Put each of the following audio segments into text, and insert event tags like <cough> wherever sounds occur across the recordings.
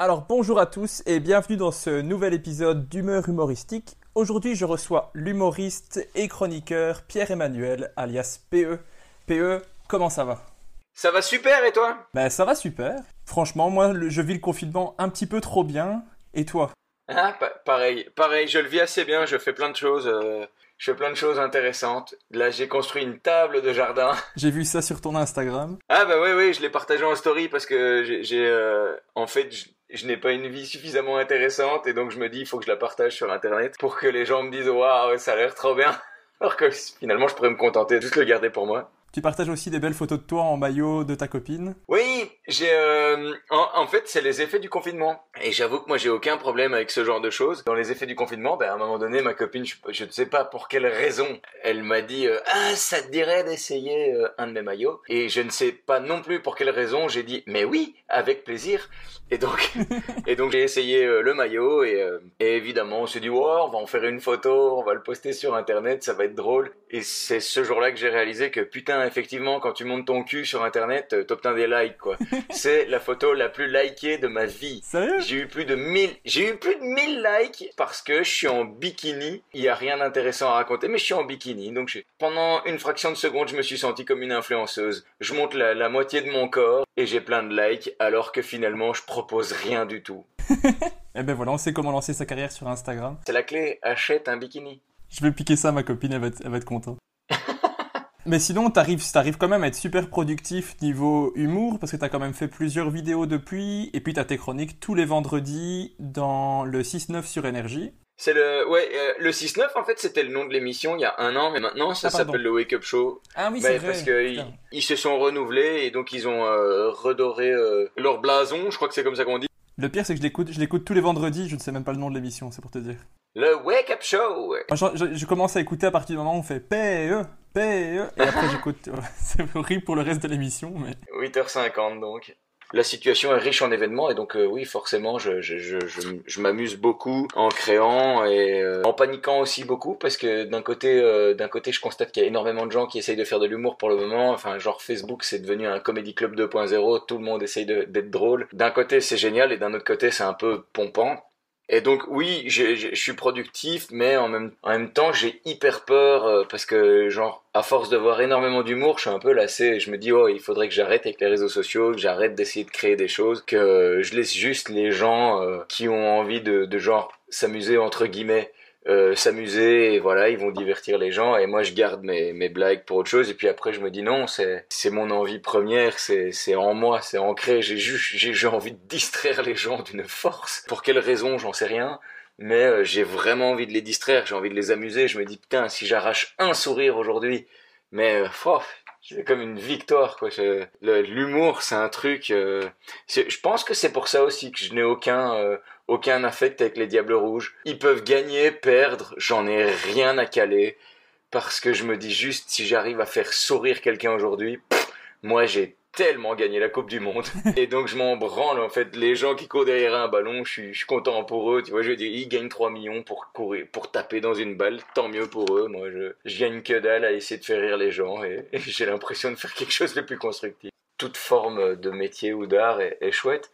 Alors bonjour à tous et bienvenue dans ce nouvel épisode d'Humeur humoristique. Aujourd'hui je reçois l'humoriste et chroniqueur Pierre-Emmanuel alias PE. PE, comment ça va? Ça va super et toi? Ben ça va super. Franchement moi je vis le confinement un petit peu trop bien. Et toi? Ah, pa- pareil, pareil, je le vis assez bien, je fais plein de choses, euh, je fais plein de choses intéressantes. Là, j'ai construit une table de jardin. <laughs> J'ai vu ça sur ton Instagram. Ah bah oui, oui, je l'ai partagé en story parce que j'ai, j'ai, euh, en fait, je, n'ai pas une vie suffisamment intéressante et donc je me dis, il faut que je la partage sur Internet pour que les gens me disent, waouh, ça a l'air trop bien. <laughs> Alors que finalement, je pourrais me contenter de juste le garder pour moi. Tu partages aussi des belles photos de toi en maillot de ta copine. Oui, j'ai euh, en, en fait c'est les effets du confinement et j'avoue que moi j'ai aucun problème avec ce genre de choses. Dans les effets du confinement, ben, à un moment donné ma copine, je, je ne sais pas pour quelle raison, elle m'a dit euh, ah ça te dirait d'essayer euh, un de mes maillots et je ne sais pas non plus pour quelle raison j'ai dit mais oui avec plaisir et donc <laughs> et donc j'ai essayé le maillot et, et évidemment on s'est dit oh, on va en faire une photo, on va le poster sur internet, ça va être drôle et c'est ce jour-là que j'ai réalisé que putain effectivement quand tu montes ton cul sur internet euh, t'obtiens des likes quoi. <laughs> c'est la photo la plus likée de ma vie. Sérieux? J'ai eu plus de 1000 j'ai eu plus de 1000 likes parce que je suis en bikini. Il y a rien d'intéressant à raconter mais je suis en bikini donc pendant une fraction de seconde je me suis senti comme une influenceuse. Je monte la, la moitié de mon corps et j'ai plein de likes alors que finalement je propose rien du tout. <laughs> Eh ben voilà, on sait comment lancer sa carrière sur Instagram. C'est la clé, achète un bikini. Je vais piquer ça à ma copine, elle va être, elle va être contente. Mais sinon, t'arrives, t'arrives quand même à être super productif niveau humour, parce que t'as quand même fait plusieurs vidéos depuis, et puis t'as tes chroniques tous les vendredis dans le 6-9 sur Énergie. C'est le ouais euh, le 6-9 en fait c'était le nom de l'émission il y a un an mais maintenant ça Ah, s'appelle le Wake Up Show Ah oui, Bah, c'est vrai. parce que ils, se sont renouvelés et donc ils ont euh, redoré euh, leur blason je crois que c'est comme ça qu'on dit Le pire, c'est que je l'écoute, je l'écoute tous les vendredis, je ne sais même pas le nom de l'émission, c'est pour te dire. le Wake Up Show. Moi, je, je- je commence à écouter à partir du moment où on fait PE, PE, et après j'écoute. <laughs> c'est horrible pour le reste de l'émission, mais. 8h50 donc la situation est riche en événements et donc euh, oui forcément je, m'amuse beaucoup en créant et euh, en paniquant aussi beaucoup parce que d'un côté euh, d'un côté je constate qu'il y a énormément de gens qui essayent de faire de l'humour pour le moment enfin genre Facebook c'est devenu un comedy club 2.0 tout le monde essaye d'être drôle d'un côté c'est génial et d'un autre côté c'est un peu pompant et donc oui, je, suis productif, mais en même, en même temps j'ai hyper peur euh, parce que genre à force de voir énormément d'humour, je suis un peu lassé et je me dis oh il faudrait que j'arrête avec les réseaux sociaux, que j'arrête d'essayer de créer des choses, que je laisse juste les gens euh, qui ont envie de, de genre s'amuser entre guillemets. Euh, s'amuser voilà ils vont divertir les gens et moi je garde mes, mes blagues pour autre chose et puis après je me dis non c'est c'est mon envie première c'est c'est en moi c'est ancré j'ai juste j'ai envie de distraire les gens d'une force pour quelle raison j'en sais rien mais euh, j'ai vraiment envie de les distraire, j'ai envie de les amuser. Je me dis putain, si j'arrache un sourire aujourd'hui, mais oh, c'est comme une victoire quoi. L'humour, c'est un truc. Euh, je pense que c'est pour ça aussi que je n'ai aucun euh, aucun affect avec les Diables Rouges. Ils peuvent gagner, perdre, j'en ai rien à caler parce que je me dis juste si j'arrive à faire sourire quelqu'un aujourd'hui, moi j'ai tellement gagné la Coupe du Monde. <laughs> Et donc je m'en branle en fait. Les gens qui courent derrière un ballon, je suis, je suis content pour eux. Tu vois, je veux dire, ils gagnent 3 millions pour courir, pour taper dans une balle. Tant mieux pour eux. Moi, je, je gagne que dalle à essayer de faire rire les gens et, j'ai l'impression de faire quelque chose de plus constructif. Toute forme de métier ou d'art est, est chouette.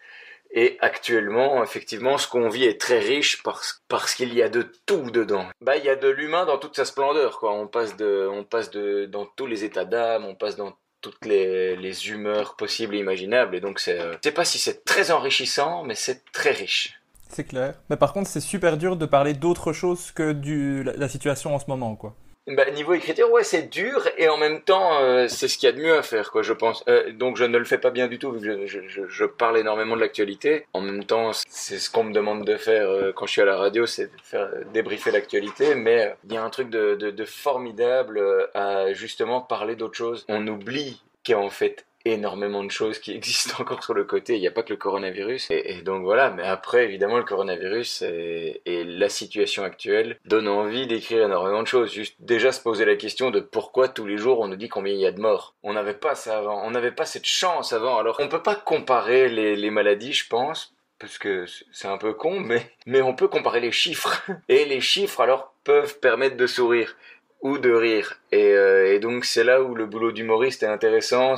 Et actuellement, effectivement, ce qu'on vit est très riche parce, qu'il y a de tout dedans. Bah, il y a de l'humain dans toute sa splendeur, quoi. On passe de, on passe de, dans tous les états d'âme, on passe dans toutes les, humeurs possibles et imaginables. Et donc, c'est, euh, sais pas si c'est très enrichissant, mais c'est très riche. C'est clair. Mais par contre, c'est super dur de parler d'autre chose que du, la, situation en ce moment, quoi. Bah, niveau écriture, ouais, c'est dur et en même temps, euh, c'est ce qu'il y a de mieux à faire, quoi, je pense. Euh, donc, je ne le fais pas bien du tout, vu que je, je, je parle énormément de l'actualité. En même temps, c'est ce qu'on me demande de faire euh, quand je suis à la radio, c'est de faire débriefer l'actualité. Mais il y a un truc de, de, de formidable à justement parler d'autre chose. On oublie qu'en fait énormément de choses qui <laughs> existent encore sur le côté. Il n'y a pas que le coronavirus. Et, donc voilà, mais après, évidemment, le coronavirus et, la situation actuelle donnent envie d'écrire énormément de choses. Juste déjà se poser la question de pourquoi tous les jours on nous dit combien il y a de morts. On n'avait pas ça avant. On n'avait pas cette chance avant. Alors on peut pas comparer les, maladies, je pense, parce que c'est un peu con, mais, mais on peut comparer les chiffres. <laughs> Et les chiffres, alors, peuvent permettre de sourire ou de rire. Et, euh, donc, c'est là où le boulot d'humoriste est intéressant.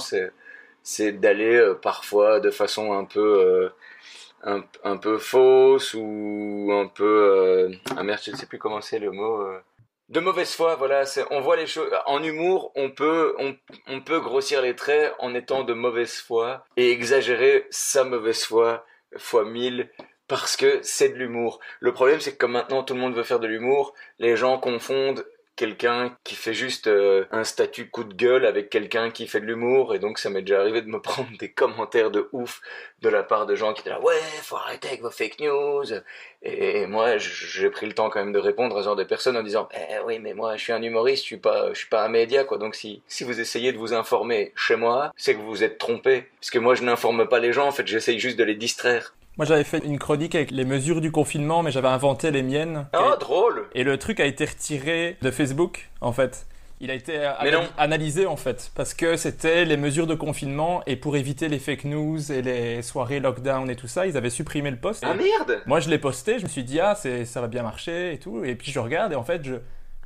C'est d'aller euh, parfois de façon un peu euh, un, peu fausse ou un peu euh, ah merde je ne sais plus comment c'est le mot de mauvaise foi voilà on voit les choses en humour on peut on, peut grossir les traits en étant de mauvaise foi et exagérer sa mauvaise foi fois mille parce que c'est de l'humour. Le problème, c'est que comme maintenant tout le monde veut faire de l'humour, les gens confondent quelqu'un qui fait juste euh, un statut coup de gueule avec quelqu'un qui fait de l'humour et donc ça m'est déjà arrivé de me <laughs> prendre des commentaires de ouf de la part de gens qui étaient là ouais faut arrêter avec vos fake news. Et, moi j'ai pris le temps quand même de répondre à ce genre de personnes en disant eh oui mais moi je suis un humoriste je suis pas je suis pas un média quoi. Donc si si vous essayez de vous informer chez moi c'est que vous vous êtes trompé. Parce que moi je n'informe pas les gens en fait j'essaye juste de les distraire moi, j'avais fait une chronique avec les mesures du confinement, mais j'avais inventé les miennes. Oh, drôle Et le truc a été retiré de Facebook, en fait. Il a été analysé en fait parce que c'était les mesures de confinement et pour éviter les fake news et les soirées lockdown et tout ça, ils avaient supprimé le post. Ah merde Moi je l'ai posté, je me suis dit ah ça va bien marcher et tout et puis je regarde et en fait je,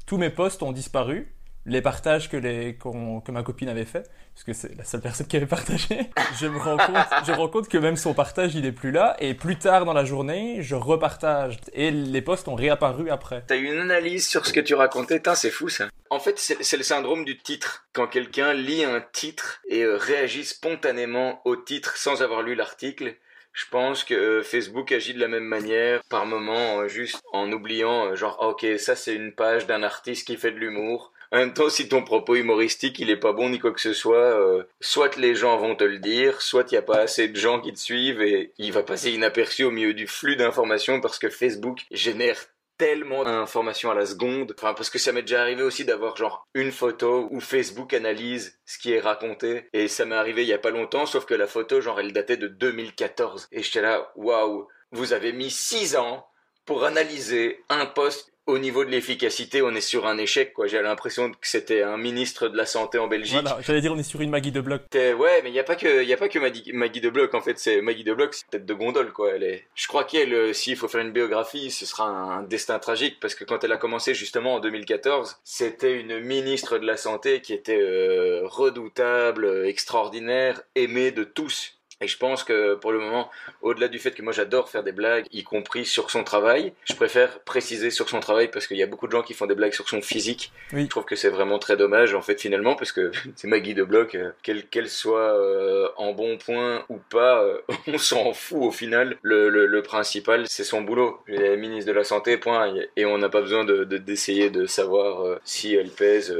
tous mes posts ont disparu les partages que, les, que ma copine avait fait, parce que c'est la seule personne qui avait partagé, <laughs> je me rends compte, je rends compte que même son partage, il est plus là, et plus tard dans la journée, je repartage, et les posts ont réapparu après. T'as eu une analyse sur ce que tu racontais, c'est fou ça. En fait, c'est le syndrome du titre. Quand quelqu'un lit un titre et euh, réagit spontanément au titre sans avoir lu l'article, je pense que euh, Facebook agit de la même manière, par moment, euh, juste en oubliant, genre, ah, ok, ça c'est une page d'un artiste qui fait de l'humour, en même temps, si ton propos humoristique il est pas bon ni quoi que ce soit, euh, soit les gens vont te le dire, soit il y a pas assez de gens qui te suivent et il va passer inaperçu au milieu du flux d'informations parce que Facebook génère tellement d'informations à la seconde. Enfin, parce que ça m'est déjà arrivé aussi d'avoir genre une photo où Facebook analyse ce qui est raconté. Et ça m'est arrivé il y a pas longtemps, sauf que la photo, genre, elle datait de 2014. Et j'étais là, waouh, vous avez mis 6 ans pour analyser un post au niveau de l'efficacité, on est sur un échec, quoi. J'ai l'impression que c'était un ministre de la santé en Belgique. Voilà, j'allais dire on est sur une Maggie de Bloc. Ouais, mais il y a pas que, y a pas que Maggie, Maggie de Bloc, en fait. C'est Maggie de Bloc, c'est tête de gondole, quoi. Elle est. Je crois qu'elle, euh, s'il faut faire une biographie, ce sera un destin tragique parce que quand elle a commencé justement en 2014, c'était une ministre de la santé qui était euh, redoutable, extraordinaire, aimée de tous et je pense que pour le moment, au-delà du fait que moi j'adore faire des blagues, y compris sur son travail, je préfère préciser sur son travail parce qu'il y a beaucoup de gens qui font des blagues sur son physique. Oui. Je trouve que c'est vraiment très dommage en fait finalement parce que <laughs> c'est Maggie de bloc, euh, qu'elle soit euh, en bon point ou pas, euh, <laughs> on s'en fout au final. Le, le, le principal c'est son boulot. Elle est ministre de la santé, point. Et on n'a pas besoin de d'essayer de, savoir si elle pèse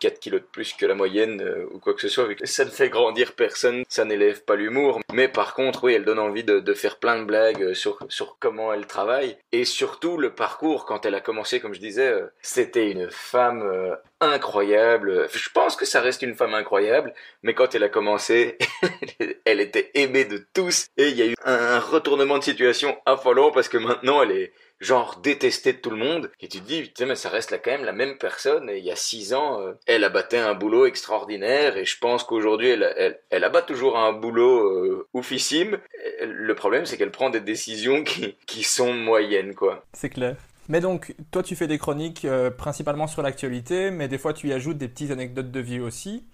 4 kilos de plus que la moyenne ou quoi que ce soit. Ça ne fait grandir personne, ça n'élève pas l'humour mais par contre, oui, elle donne envie de, faire plein de blagues sur, sur comment elle travaille. Et surtout, le parcours, quand elle a commencé, comme je disais, euh, c'était une femme euh, incroyable. Je pense que ça reste une femme incroyable, mais quand elle a commencé, <laughs> elle était aimée de tous. Et il y a eu un retournement de situation affolant parce que maintenant, elle est genre détesté de tout le monde. Et tu te dis, putain, mais ça reste là quand même la même personne. Et il y a six ans, euh, elle abattait un boulot extraordinaire. Et je pense qu'aujourd'hui, elle, elle, elle, abat toujours un boulot euh, oufissime. Le problème, c'est qu'elle prend des décisions qui, qui sont moyennes, quoi. C'est clair. Mais donc, toi, tu fais des chroniques euh, principalement sur l'actualité, mais des fois, tu y ajoutes des petites anecdotes de vie aussi.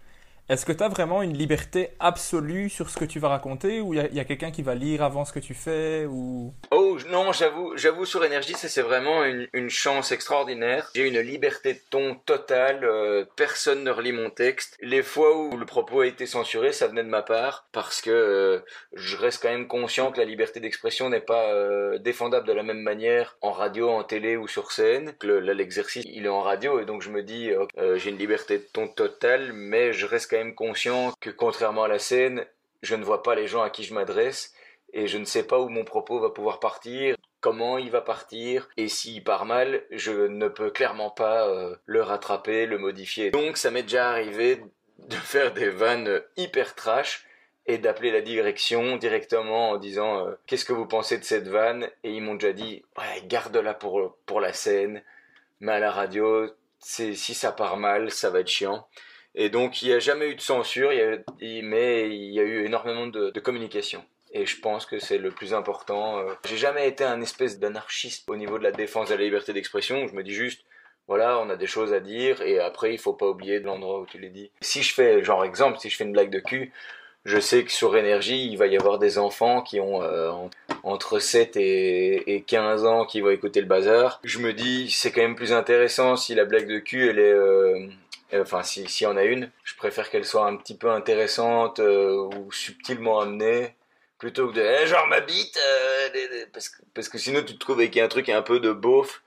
Est-ce que tu as vraiment une liberté absolue sur ce que tu vas raconter ou il y a, quelqu'un qui va lire avant ce que tu fais ou? Oh non, j'avoue, j'avoue sur énergie, c'est vraiment une, chance extraordinaire. J'ai une liberté de ton totale, euh, personne ne relit mon texte. Les fois où le propos a été censuré, ça venait de ma part parce que euh, je reste quand même conscient que la liberté d'expression n'est pas euh, défendable de la même manière en radio, en télé ou sur scène. là l'exercice, il est en radio et donc je me dis j'ai une liberté de ton totale mais je reste même conscient que contrairement à la scène, je ne vois pas les gens à qui je m'adresse et je ne sais pas où mon propos va pouvoir partir, comment il va partir et s'il part mal, je ne peux clairement pas euh, le rattraper, le modifier. Donc ça m'est déjà arrivé de <laughs> faire des vannes hyper trash et d'appeler la direction directement en disant euh, qu'est-ce que vous pensez de cette vanne? Et ils m'ont déjà dit ouais garde-la pour pour la scène mais à la radio c'est si ça part mal ça va être chiant et donc, il n'y a jamais eu de censure, mais il y a eu énormément de, communication. Et je pense que c'est le plus important. Euh. J'ai jamais été un espèce d'anarchiste au niveau de la défense de la liberté d'expression. Je me dis juste, voilà, on a des choses à dire, et après, il faut pas oublier de l'endroit où tu les dis. Si je fais, genre exemple, si je fais une blague de cul, je sais que sur énergie, il va y avoir des enfants qui ont euh, entre 7 et, et, 15 ans qui vont écouter le bazar. Je me dis, c'est quand même plus intéressant si la blague de cul, elle est, euh, euh, enfin s'il si y en a une, je préfère qu'elle soit un petit peu intéressante euh, ou subtilement amenée plutôt que de eh, genre ma bite euh, parce, que, sinon tu te trouves avec un truc un peu de beauf.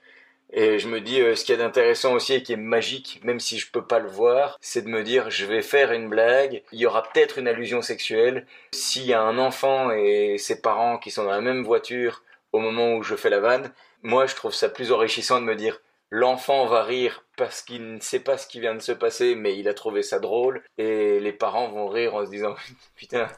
Et je me dis ce qu'il y a d'intéressant aussi et qui est magique même si je peux pas le voir c'est de me dire je vais faire une blague. Il y aura peut-être une allusion sexuelle. S'il y a un enfant et ses parents qui sont dans la même voiture au moment où je fais la vanne moi je trouve ça plus enrichissant de me dire L'enfant va rire parce qu'il ne sait pas ce qui vient de se passer, mais il a trouvé ça drôle. Et les parents vont rire en se disant <laughs> Putain,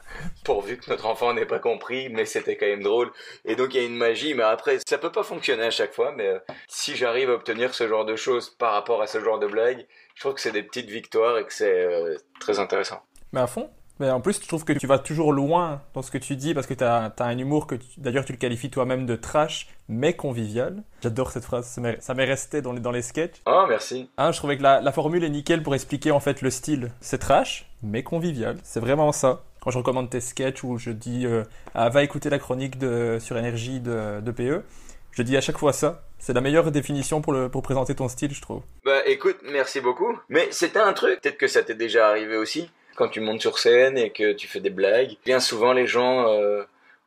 pourvu que notre enfant n'ait pas compris, mais c'était quand même drôle. Et donc il y a une magie, mais après, ça peut pas fonctionner à chaque fois. Mais euh, si j'arrive à obtenir ce genre de choses par rapport à ce genre de blague, je trouve que c'est des petites victoires et que c'est euh, très intéressant. Mais à fond, mais en plus, je trouve que tu vas toujours loin dans ce que tu dis parce que tu as, un humour que, d'ailleurs, tu le qualifies toi-même de trash, mais convivial. J'adore cette phrase, ça m'est resté dans les, dans les sketchs. Oh, merci. Hein, je trouvais que la, formule est nickel pour expliquer en fait le style. C'est trash, mais convivial. C'est vraiment ça. Quand je recommande tes sketchs ou je dis euh, ah, va écouter la chronique de, sur énergie de, de PE, je dis à chaque fois ça. C'est la meilleure définition pour, le, pour présenter ton style, je trouve. Bah écoute, merci beaucoup. Mais c'était un truc, peut-être que ça t'est déjà arrivé aussi quand tu montes sur scène et que tu fais des blagues, bien souvent les gens euh,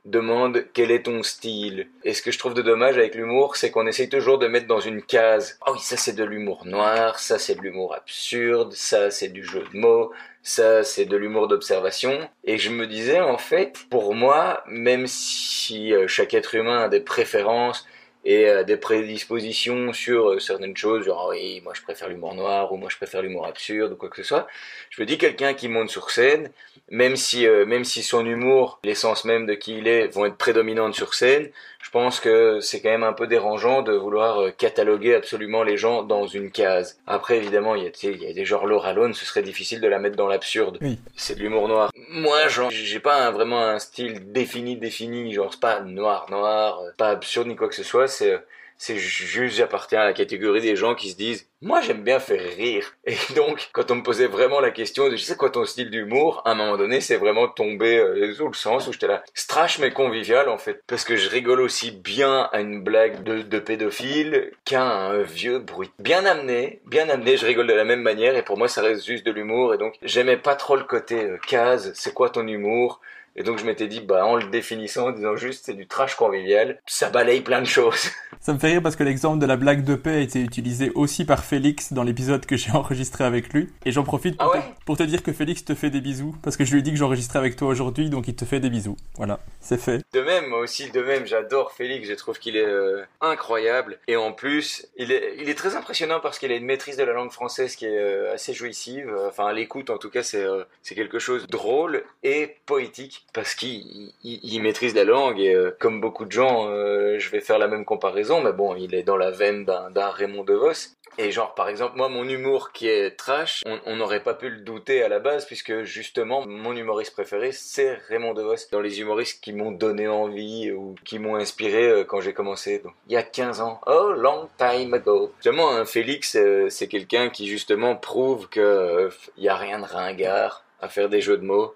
demandent quel est ton style. Et ce que je trouve de dommage avec l'humour, c'est qu'on essaye toujours de mettre dans une case. Ah oui, ça c'est de l'humour noir, ça c'est de l'humour absurde, ça c'est du jeu de mots, ça c'est de l'humour d'observation. Et je me disais en fait, pour moi, même si euh, chaque être humain a des préférences, et euh, des prédispositions sur euh, certaines choses, genre oui, moi je préfère l'humour noir ou moi je préfère l'humour absurde ou quoi que ce soit. Je me dis quelqu'un qui monte sur scène, même si euh, même si son humour, l'essence même de qui il est, vont être prédominantes sur scène, je pense que c'est quand même un peu dérangeant de vouloir cataloguer absolument les gens dans une case. Après évidemment, il y a, il y a des genres Laura Lone, ce serait difficile de la mettre dans l'absurde. Oui. C'est de l'humour noir. Moi, genre, j'ai pas vraiment un style défini défini, genre c'est pas noir noir, pas absurde ni quoi que ce soit c'est c'est juste j'appartiens à la catégorie des gens qui se disent moi j'aime bien faire rire. <laughs> Et donc quand on me posait vraiment la question de je sais quoi ton style d'humour à un moment donné c'est vraiment tombé euh, sous le sens où j'étais là strash mais convivial en fait. Parce que je rigole aussi bien à une blague de, pédophile qu'à un vieux bruit. Bien amené bien amené je rigole de la même manière et pour moi ça reste juste de l'humour. Et donc j'aimais pas trop le côté euh, case c'est quoi ton humour? Et donc je m'étais dit, bah en le définissant, en disant juste c'est du trash convivial, ça balaye plein de choses. <laughs> Ça me fait rire parce que l'exemple de la blague de paix a été utilisé aussi par Félix dans l'épisode que j'ai enregistré avec lui. Et j'en profite pour, Ah ouais te, pour te dire que Félix te fait des bisous parce que je lui ai dit que j'enregistrais avec toi aujourd'hui, donc il te fait des bisous. Voilà, c'est fait. De même, moi aussi, de même, j'adore Félix, je trouve qu'il est euh, incroyable. Et en plus, il est, il est très impressionnant parce qu'il a une maîtrise de la langue française qui est euh, assez jouissive. Enfin, à l'écoute, en tout cas, c'est euh, c'est quelque chose de drôle et poétique parce qu'il il, il maîtrise la langue. Et euh, comme beaucoup de gens, euh, je vais faire la même comparaison, mais bon, il est dans la veine d'un Raymond DeVos. Et genre, par exemple, moi, mon humour qui est trash, on n'aurait pas pu le douter à la base, puisque justement, mon humoriste préféré, c'est Raymond DeVos. Dans les humoristes qui m'ont donné envie ou qui m'ont inspiré euh, quand j'ai commencé, donc, il y a 15 ans. Oh, long time ago. Justement, un Félix, euh, c'est quelqu'un qui justement prouve que euh, il y a rien de ringard à faire des jeux de mots.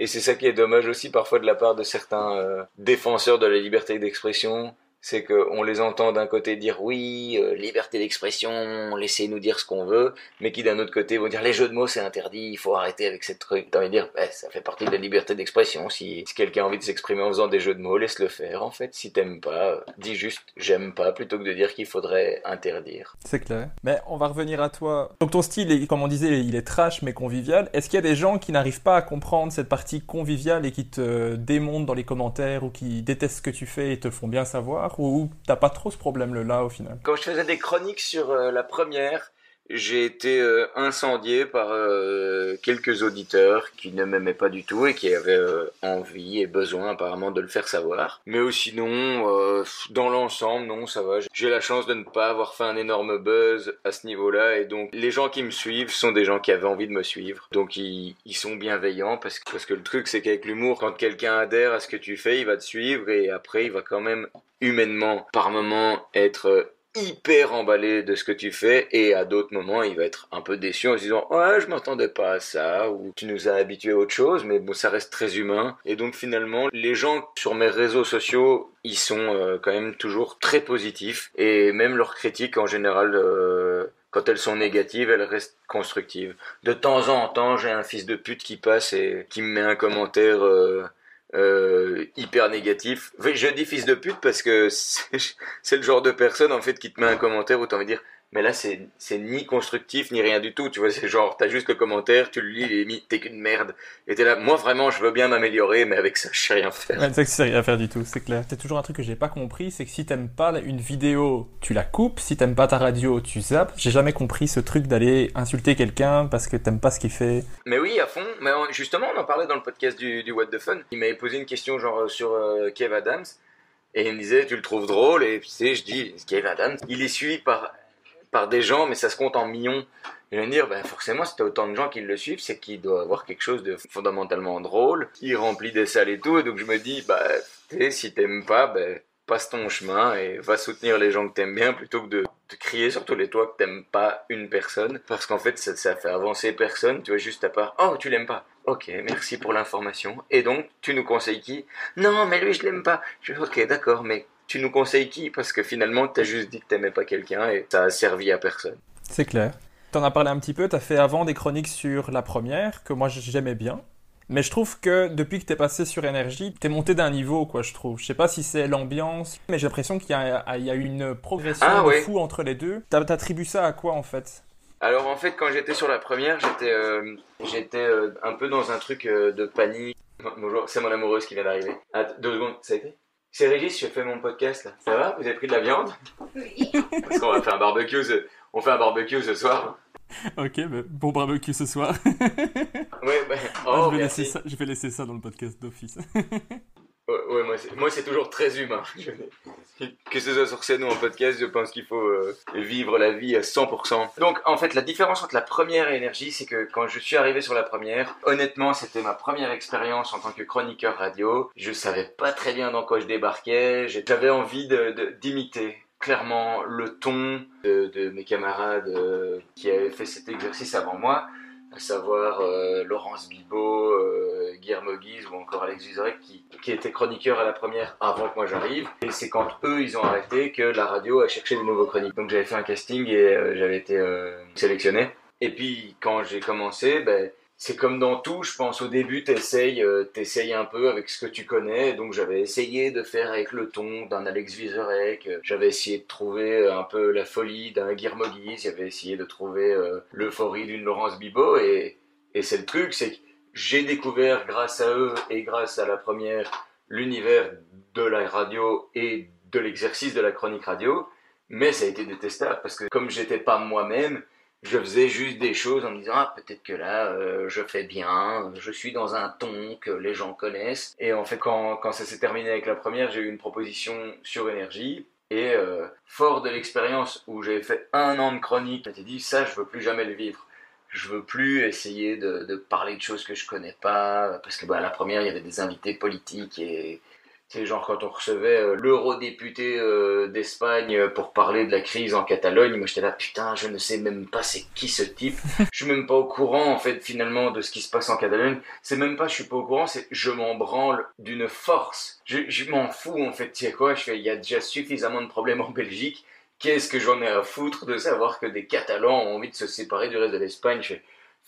Et c'est ça qui est dommage aussi parfois de la part de certains euh, défenseurs de la liberté d'expression, c'est qu'on les entend d'un côté dire oui, euh, liberté d'expression, laissez-nous dire ce qu'on veut, mais qui d'un autre côté vont dire les jeux de mots c'est interdit, il faut arrêter avec cette truc. T'as envie de dire, bah, ça fait partie de la liberté d'expression, si, si quelqu'un a envie de s'exprimer en faisant des jeux de mots, laisse-le faire. En fait, si t'aimes pas, dis juste j'aime pas, plutôt que de dire qu'il faudrait interdire. C'est clair. Mais on va revenir à toi. Donc ton style, comme on disait, il est trash mais convivial. Est-ce qu'il y a des gens qui n'arrivent pas à comprendre cette partie conviviale et qui te démontent dans les commentaires ou qui détestent ce que tu fais et te font bien savoir? Ou t'as pas trop ce problème-là au final? Quand je faisais des chroniques sur euh, la première, j'ai été euh, incendié par euh, quelques auditeurs qui ne m'aimaient pas du tout et qui avaient euh, envie et besoin apparemment de le faire savoir. Mais sinon, dans l'ensemble, non, ça va. J'ai la chance de ne pas avoir fait un énorme buzz à ce niveau-là et donc les gens qui me suivent sont des gens qui avaient envie de me suivre. Donc ils, sont bienveillants parce que le truc c'est qu'avec l'humour, quand quelqu'un adhère à ce que tu fais, il va te suivre et après il va quand même humainement, par moment, être euh, hyper emballé de ce que tu fais et à d'autres moments il va être un peu déçu en se disant ouais je m'attendais pas à ça ou tu nous as habitués à autre chose mais bon ça reste très humain et donc finalement les gens sur mes réseaux sociaux ils sont euh, quand même toujours très positifs et même leurs critiques en général euh, quand elles sont négatives, elles restent constructives. De temps en temps, j'ai un fils de pute qui passe et qui me met un commentaire euh, hyper négatif. Je dis fils de pute parce que <laughs> c'est le genre de personne en fait qui te met un commentaire où t'as dire mais là c'est ni constructif ni rien du tout. Tu vois, <laughs> c'est genre t'as juste le commentaire, tu le lis, il est mis, t'es qu'une merde. Et t'es là, moi vraiment je veux bien m'améliorer, mais avec ça je sais rien faire. Ouais, c'est que c'est rien à faire du tout, c'est clair. C'est toujours un truc que j'ai pas compris, c'est que si t'aimes pas une vidéo, tu la coupes. Si t'aimes pas ta radio, tu zappes. J'ai jamais compris ce truc d'aller insulter quelqu'un parce que t'aimes pas ce qu'il fait. Mais oui, à fond. Mais justement, on en parlait dans le podcast du, du What the Fun. Il m'avait posé une question genre euh, sur euh, Kev Adams. Et il me disait, tu le trouves drôle? Et puis, tu sais, je dis, Kev Adams, il est suivi par, par des gens, mais ça se compte en millions. Vais me dire, ben forcément, si t'as autant de gens qui le suivent, c'est qu'il doit avoir quelque chose de fondamentalement drôle. Il remplit des salles et tout. Et donc, je me dis, bah, si t'aimes pas, ben, passe ton chemin et va soutenir les gens que t'aimes bien plutôt que de, de crier sur tous les toits que t'aimes pas une personne. Parce qu'en fait, ça, ça fait avancer personne. Tu vois, juste à part, oh, tu l'aimes pas. Ok, merci pour l'information. Et donc, tu nous conseilles qui? Non, mais lui, je l'aime pas. Je ok, d'accord, mais tu nous conseilles qui? Parce que finalement, t'as juste dit que t'aimais pas quelqu'un et ça a servi à personne. C'est clair. T'en as parlé un petit peu, t'as fait avant des chroniques sur la première, que moi j'aimais bien. Mais je trouve que depuis que t'es passé sur énergie, t'es monté d'un niveau, quoi, je trouve. Je sais pas si c'est l'ambiance, mais j'ai l'impression qu'il y y a eu une progression Ah, de ouais. fou entre les deux. T'a- T'attribues ça à quoi, en fait? Alors en fait, quand j'étais sur la première, j'étais euh, euh, un peu dans un truc euh, de panique. Bonjour, c'est mon amoureuse qui vient d'arriver. Deux secondes, ça a été? C'est Régis, je fais mon podcast là. Ça va? Vous avez pris de la viande? Oui. Parce qu'on va faire un barbecue. Ce... On fait un barbecue ce soir. Ok, bah, bon barbecue ce soir. Ouais, bah, Ah, oh, je, vais merci. laisser ça, je vais laisser ça dans le podcast d'office. Ouais, moi, c'est, toujours très humain. <laughs> Que ce soit sur scène ou en podcast, je pense qu'il faut euh, vivre la vie à 100%. Donc en fait, la différence entre la première et énergie, c'est que quand je suis arrivé sur la première, honnêtement, c'était ma première expérience en tant que chroniqueur radio. Je savais pas très bien dans quoi je débarquais. J'avais envie d'imiter clairement le ton de, de mes camarades euh, qui avaient fait cet exercice avant moi savoir euh, Laurence Bibot, euh, Guillermo Guise ou encore Alex Vizorek qui, qui étaient chroniqueurs à la première avant que moi j'arrive. Et c'est quand eux ils ont arrêté que la radio a cherché des nouveaux chroniques. Donc j'avais fait un casting et euh, j'avais été euh, sélectionné. Et puis quand j'ai commencé, ben, c'est comme dans tout, je pense au début t'essayes, euh, t'essayes un peu avec ce que tu connais, donc j'avais essayé de faire avec le ton d'un Alex Vizorek, euh, j'avais essayé de trouver un peu la folie d'un Guillermo j'avais essayé de trouver euh, l'euphorie d'une Laurence Bibot, et, et c'est le truc, c'est que j'ai découvert grâce à eux et grâce à la première l'univers de la radio et de l'exercice de la chronique radio, mais ça a été détestable parce que comme j'étais pas moi-même, je faisais juste des choses en me disant ah peut-être que là euh, je fais bien, je suis dans un ton que les gens connaissent. Et en fait quand, quand ça s'est terminé avec la première, j'ai eu une proposition sur énergie. Et euh, fort de l'expérience où j'avais fait un an de chronique, je m'étais dit ça je veux plus jamais le vivre. Je veux plus essayer de, de parler de choses que je connais pas parce que bah, la première il y avait des invités politiques et c'est genre quand on recevait euh, l'eurodéputé euh, d'Espagne euh, pour parler de la crise en Catalogne, moi j'étais là putain, je ne sais même pas c'est qui ce type. <laughs> je suis même pas au courant en fait finalement de ce qui se passe en Catalogne. C'est même pas je suis pas au courant, c'est je m'en branle d'une force. Je, je m'en fous en fait, tu sais quoi, je fais il y a déjà suffisamment de problèmes en Belgique. Qu'est-ce que j'en ai à foutre de savoir que des Catalans ont envie de se séparer du reste de l'Espagne?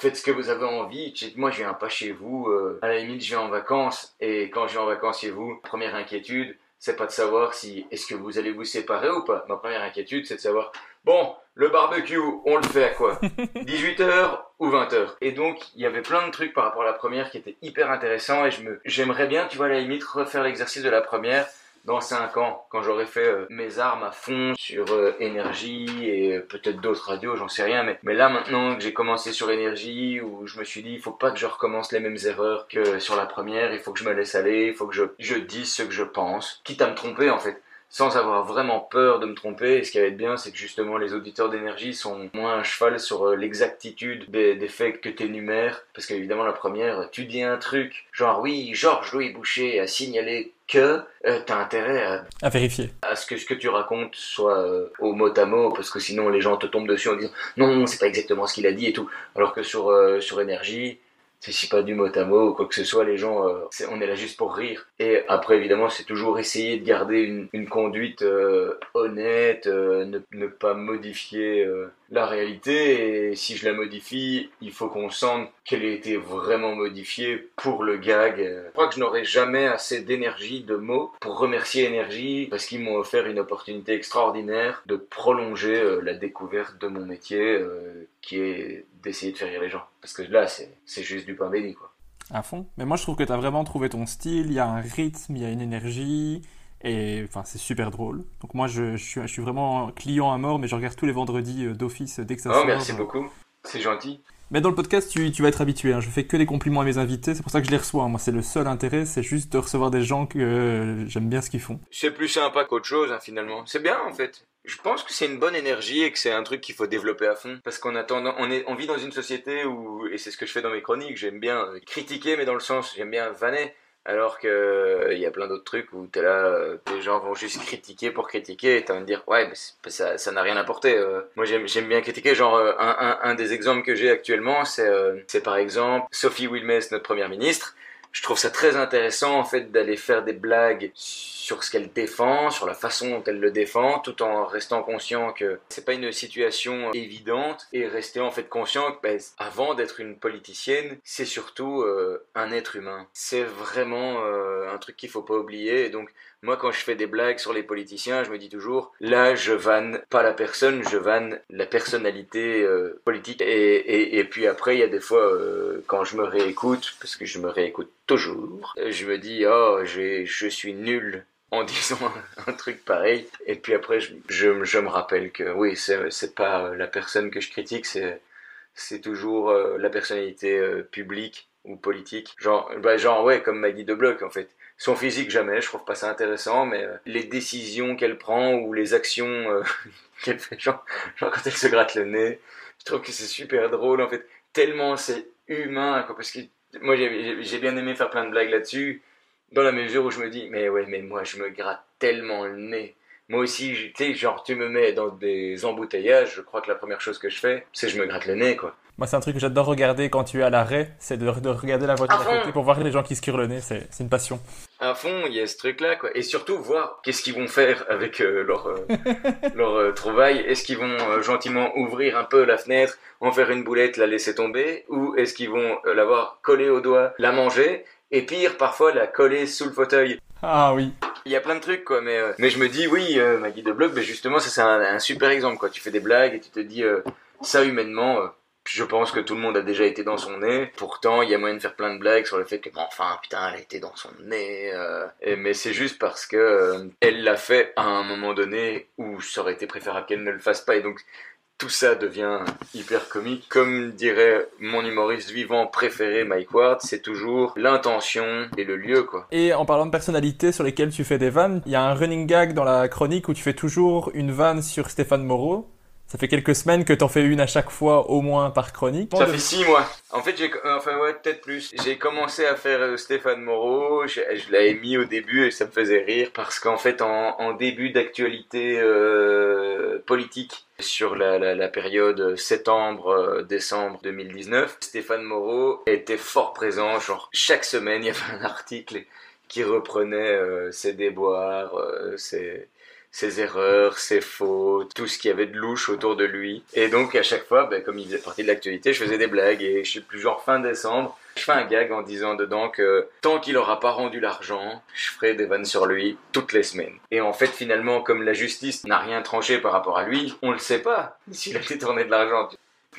Faites ce que vous avez envie. Moi, je viens pas chez vous. Euh, à la limite, je viens en vacances. Et quand je viens en vacances chez vous, première inquiétude, c'est pas de savoir si est-ce que vous allez vous séparer ou pas. Ma première inquiétude, c'est de savoir, bon, le barbecue, on le fait à quoi? <laughs> 18h ou 20h Et donc, il y avait plein de trucs par rapport à la première qui étaient hyper intéressants et je me, j'aimerais bien, tu vois, à la limite, refaire l'exercice de la première dans 5 ans, quand j'aurai fait euh, mes armes à fond sur euh, énergie et peut-être d'autres radios, j'en sais rien, mais, là maintenant que j'ai commencé sur énergie, où je me suis dit, il faut pas que je recommence les mêmes erreurs que sur la première, il faut que je me laisse aller, il faut que je, dise ce que je pense, quitte à me tromper en fait sans avoir vraiment peur de me tromper. Et ce qui va être bien, c'est que justement les auditeurs d'énergie sont moins à cheval sur euh, l'exactitude des, des, faits que tu énumères. Parce qu'évidemment, la première, tu dis un truc, genre oui, Georges Louis Boucher a signalé que euh, tu as intérêt à, à, vérifier. À ce que ce que tu racontes soit euh, au mot à mot, parce que sinon les gens te tombent dessus en disant non, c'est pas exactement ce qu'il a dit et tout. Alors que sur, euh, sur énergie, c'est pas du mot à mot ou quoi que ce soit, les gens, euh, on est là juste pour rire. Et après, évidemment, c'est toujours essayer de garder une, une conduite euh, honnête, euh, ne, ne, pas modifier la réalité. Et si je la modifie, il faut qu'on sente qu'elle a été vraiment modifiée pour le gag. Je crois que je n'aurai jamais assez d'énergie, de mots, pour remercier Énergie, parce qu'ils m'ont offert une opportunité extraordinaire de prolonger la découverte de mon métier, qui est d'essayer de faire rire les gens. Parce que là, c'est juste du pain béni, quoi. À fond. Mais moi, je trouve que tu as vraiment trouvé ton style. Il y a un rythme, il y a une énergie. Et enfin, c'est super drôle. Donc moi, je, je, suis, je, suis, vraiment client à mort, mais je regarde tous les vendredis euh, d'office dès que ça oh, sort. merci beaucoup. C'est gentil. Mais dans le podcast, tu, tu vas être habitué. Hein. Je fais que des compliments à mes invités. C'est pour ça que je les reçois. Moi, c'est le seul intérêt. C'est juste de recevoir des gens que euh, j'aime bien ce qu'ils font. C'est plus sympa qu'autre chose, hein, finalement. C'est bien, en fait. Je pense que c'est une bonne énergie et que c'est un truc qu'il faut développer à fond. Parce qu'on attend, on on vit dans une société où, et c'est ce que je fais dans mes chroniques, j'aime bien critiquer, mais dans le sens, j'aime bien vanner. Alors que il euh, y a plein d'autres trucs où t'es là, euh, les gens vont juste critiquer pour critiquer et t'as envie de dire ouais, ça, n'a rien apporté. Euh. Moi j'aime, bien critiquer. Genre un, un, un des exemples que j'ai actuellement, c'est, c'est par exemple Sophie Wilmès, notre première ministre. Je trouve ça très intéressant en fait d'aller faire des blagues sur ce qu'elle défend, sur la façon dont elle le défend, tout en restant conscient que c'est pas une situation évidente et rester en fait conscient que ben, avant d'être une politicienne, c'est surtout euh, un être humain. C'est vraiment euh, un truc qu'il faut pas oublier. Et donc moi, quand je fais des blagues sur les politiciens, je me dis toujours, là, je vanne pas la personne, je vanne la personnalité euh, politique. Et, et, et, puis après, il y a des fois, euh, quand je me réécoute, parce que je me réécoute toujours, je me dis, oh, je suis nul <laughs> en disant un, truc pareil. Et puis après, je, je, me rappelle que oui, c'est pas la personne que je critique, c'est toujours euh, la personnalité euh, publique ou politique. Genre, bah, genre ouais, comme Maggie de Bloch en fait. Son physique jamais, je trouve pas ça intéressant, mais euh, les décisions qu'elle prend ou les actions <laughs> qu'elle fait, genre quand elle se gratte le nez, je trouve que c'est super drôle en fait. Tellement c'est humain, quoi, parce que moi j'ai bien aimé faire plein de blagues là-dessus dans la mesure où je me dis, mais ouais, mais moi, je me gratte tellement le nez. Moi aussi, tu sais, genre, tu me mets dans des embouteillages, je crois que la première chose que je fais, c'est je me gratte le nez, quoi. Moi, c'est un truc que j'adore regarder quand tu es à l'arrêt, c'est de, de regarder la voiture À côté pour voir les gens qui se curent le nez, c'est une passion. À fond, il y a ce truc-là, quoi. Et surtout, voir qu'est-ce qu'ils vont faire avec euh, leur, euh, <laughs> leur euh, trouvaille. Est-ce qu'ils vont euh, gentiment ouvrir un peu la fenêtre, en faire une boulette, la laisser tomber Ou est-ce qu'ils vont l'avoir collée au doigt, la manger Et pire, parfois, la coller sous le fauteuil? Ah oui. Il y a plein de trucs, quoi, mais, mais je me dis, oui, ma guide de blog, mais justement, ça c'est un, un super exemple, quoi. Tu fais des blagues et tu te dis, ça humainement, je pense que tout le monde a déjà été dans son nez. Pourtant, il y a moyen de faire plein de blagues sur le fait que, bon, enfin, putain, elle a été dans son nez. euh, mais c'est juste parce que euh, elle l'a fait à un moment donné où ça aurait été préférable qu'elle ne le fasse pas. Et donc, tout ça devient hyper comique. Comme dirait mon humoriste vivant préféré, Mike Ward, c'est toujours l'intention et le lieu, quoi. Et en parlant de personnalités sur lesquelles tu fais des vannes, il y a un running gag dans la chronique où tu fais toujours une vanne sur Stéphane Moreau. Ça fait quelques semaines que t'en fais une à chaque fois, au moins par chronique. Ça fait six mois. En fait, j'ai, euh, enfin ouais, peut-être plus. J'ai commencé à faire euh, Stéphane Moreau. Je, l'avais mis au début et ça me faisait rire parce qu'en fait, en, début d'actualité euh, politique sur la, période septembre-décembre 2019, Stéphane Moreau était fort présent. Genre chaque semaine, il y avait un article qui reprenait ses déboires, ses ses erreurs, ses fautes, tout ce qu'il y avait de louche autour de lui. Et donc à chaque fois, ben, comme il faisait partie de l'actualité, je faisais des blagues et je sais plus genre fin décembre, je fais un gag en disant dedans que tant qu'il aura pas rendu l'argent, je ferai des vannes sur lui toutes les semaines. Et en fait finalement, comme la justice n'a rien tranché par rapport à lui, on le sait pas s'il a détourné de l'argent.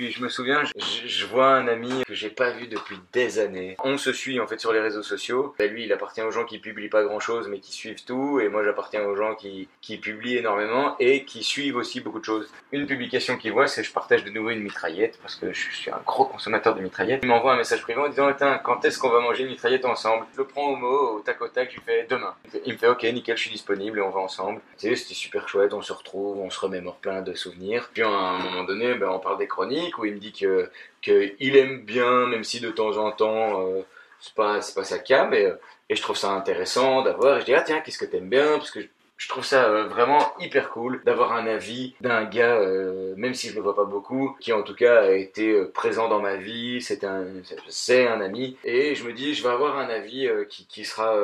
Je me souviens, je, vois un ami que j'ai pas vu depuis des années. On se suit en fait sur les réseaux sociaux. Lui, il appartient aux gens qui publient pas grand chose mais qui suivent tout. Et moi, j'appartiens aux gens qui, qui publient énormément et qui suivent aussi beaucoup de choses. Une publication qu'il voit, c'est je partage de nouveau une mitraillette parce que je suis un gros consommateur de mitraillettes. Il m'envoie un message privé en disant Attends, quand est-ce qu'on va manger une mitraillette ensemble? Je le prends au mot, au tac au tac, je lui fais demain. Il me fait- Il me fait Ok, nickel, je suis disponible et on va ensemble. Tu sais, c'était super chouette, on se retrouve, on se remémore plein de souvenirs. Puis à un moment donné, ben, on parle des chroniques où il me dit que, que il aime bien, même si de temps en temps, euh, c'est pas, pas sa cam, et, euh, et je trouve ça intéressant d'avoir. Je dis, ah tiens, qu'est-ce que t'aimes bien Parce que je, trouve ça euh, vraiment hyper cool d'avoir un avis d'un gars, euh, même si je le vois pas beaucoup, qui en tout cas a été présent dans ma vie, c'est un, un ami. Et je me dis, je vais avoir un avis qui, qui sera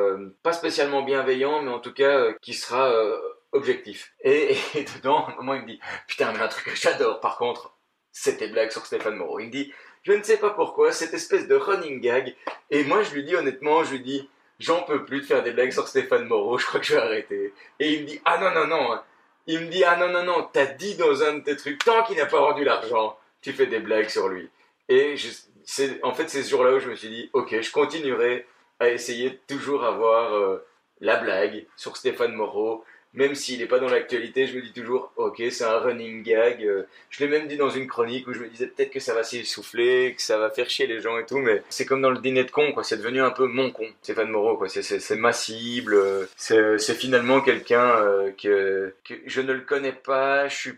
pas spécialement bienveillant, mais en tout cas qui sera objectif. Et, et dedans, <laughs> un moment, il me dit, putain, mais un truc que j'adore, par contre, c'était blague sur Stéphane Moreau. Il me dit, je ne sais pas pourquoi, cette espèce de running gag. Et moi, je lui dis honnêtement, je lui dis, j'en peux plus de faire des blagues sur Stéphane Moreau, je crois que je vais arrêter. Et il me dit, ah non, non, non. hein. Il me dit, ah non, non, non, t'as dit dans un de tes trucs, tant qu'il n'a pas rendu l'argent, tu fais des blagues sur lui. Et en fait, c'est ce jour-là où je me suis dit, ok, je continuerai à essayer de toujours avoir euh, la blague sur Stéphane Moreau. Même s'il n'est pas dans l'actualité, je me dis toujours, ok, c'est un running gag. euh, je l'ai même dit dans une chronique où je me disais peut-être que ça va s'essouffler, que ça va faire chier les gens et tout, mais c'est comme dans le dîner de con, quoi. C'est devenu un peu mon con, Stéphane Moreau, quoi. C'est, ma cible. euh, C'est, finalement quelqu'un euh, que, je ne le connais pas, je suis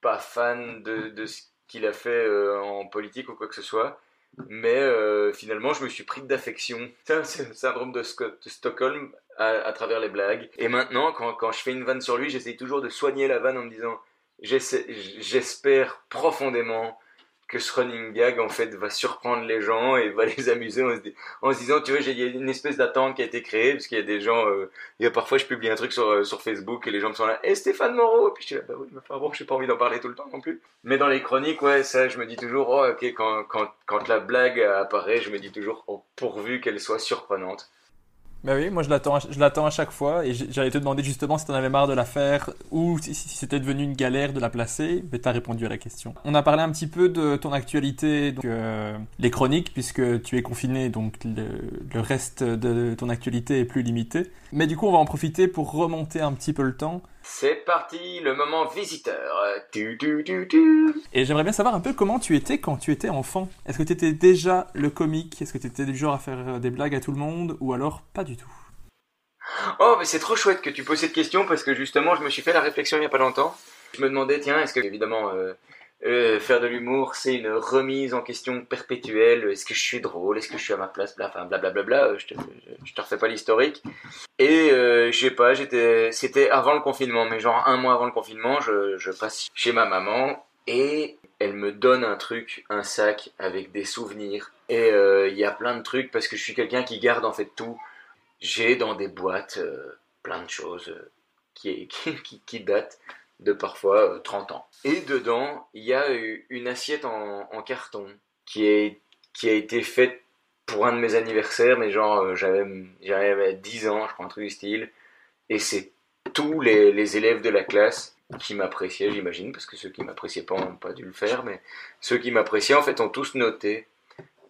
pas fan de, ce qu'il a fait en politique ou quoi que ce soit. Mais euh, finalement, je me suis pris d'affection. <laughs> C'est le syndrome de, Stockholm à, travers les blagues. Et maintenant, quand, quand je fais une vanne sur lui, j'essaye toujours de soigner la vanne en me disant j'essaie- j'espère profondément que ce running gag en fait va surprendre les gens et va <laughs> les amuser en se, disant tu vois il y a une espèce d'attente qui a été créée parce qu'il y a des gens euh, il y a parfois je publie un truc sur, euh, sur Facebook et les gens me sont là et Stéphane Moreau! Et puis je suis là bah oui mais enfin bon j'ai pas envie d'en parler tout le temps non plus. Mais dans les chroniques ouais ça je me dis toujours oh ok quand, quand, quand la blague apparaît je me dis toujours oh, pourvu qu'elle soit surprenante Bah oui, moi je l'attends, à chaque fois et j'allais te demander justement si t'en avais marre de la faire ou si, c'était devenu une galère de la placer, mais t'as répondu à la question. On a parlé un petit peu de ton actualité, donc euh, les chroniques, puisque tu es confiné, donc le reste de ton actualité est plus limité. Mais du coup, on va en profiter pour remonter un petit peu le temps c'est parti le moment visiteur tu, tu, tu, tu. et j'aimerais bien savoir un peu comment tu étais quand tu étais enfant. Est-ce que tu étais déjà le comique? Est-ce que tu étais du genre à faire euh, des blagues à tout le monde? Ou alors pas du tout? Oh, mais c'est trop chouette que tu poses cette question parce que justement, je me suis fait la réflexion il y a pas longtemps. Je me demandais, tiens, est-ce que évidemment euh, euh, faire de l'humour, c'est une remise en question perpétuelle Est-ce que je suis drôle? Est-ce que je suis à ma place? Bla, Enfin, blablabla. euh, Je te, je te refais pas l'historique. Et euh, je sais pas, j'étais, c'était avant le confinement, mais genre un mois avant le confinement, je, je passe chez ma maman et elle me donne un truc, un sac avec des souvenirs. Et il y a plein de trucs parce que je suis quelqu'un qui garde en fait tout. J'ai dans des boîtes plein de choses <laughs> qui, qui, qui, datent de parfois 30 ans. Et dedans, il y a une assiette en, carton qui, est, qui a été faite pour un de mes anniversaires, mais genre j'avais 10 ans, je crois, un truc du style. Et c'est tous les, les élèves de la classe qui m'appréciaient, j'imagine, parce que ceux qui m'appréciaient pas n'ont pas dû le faire, mais ceux qui m'appréciaient, en fait, ont tous noté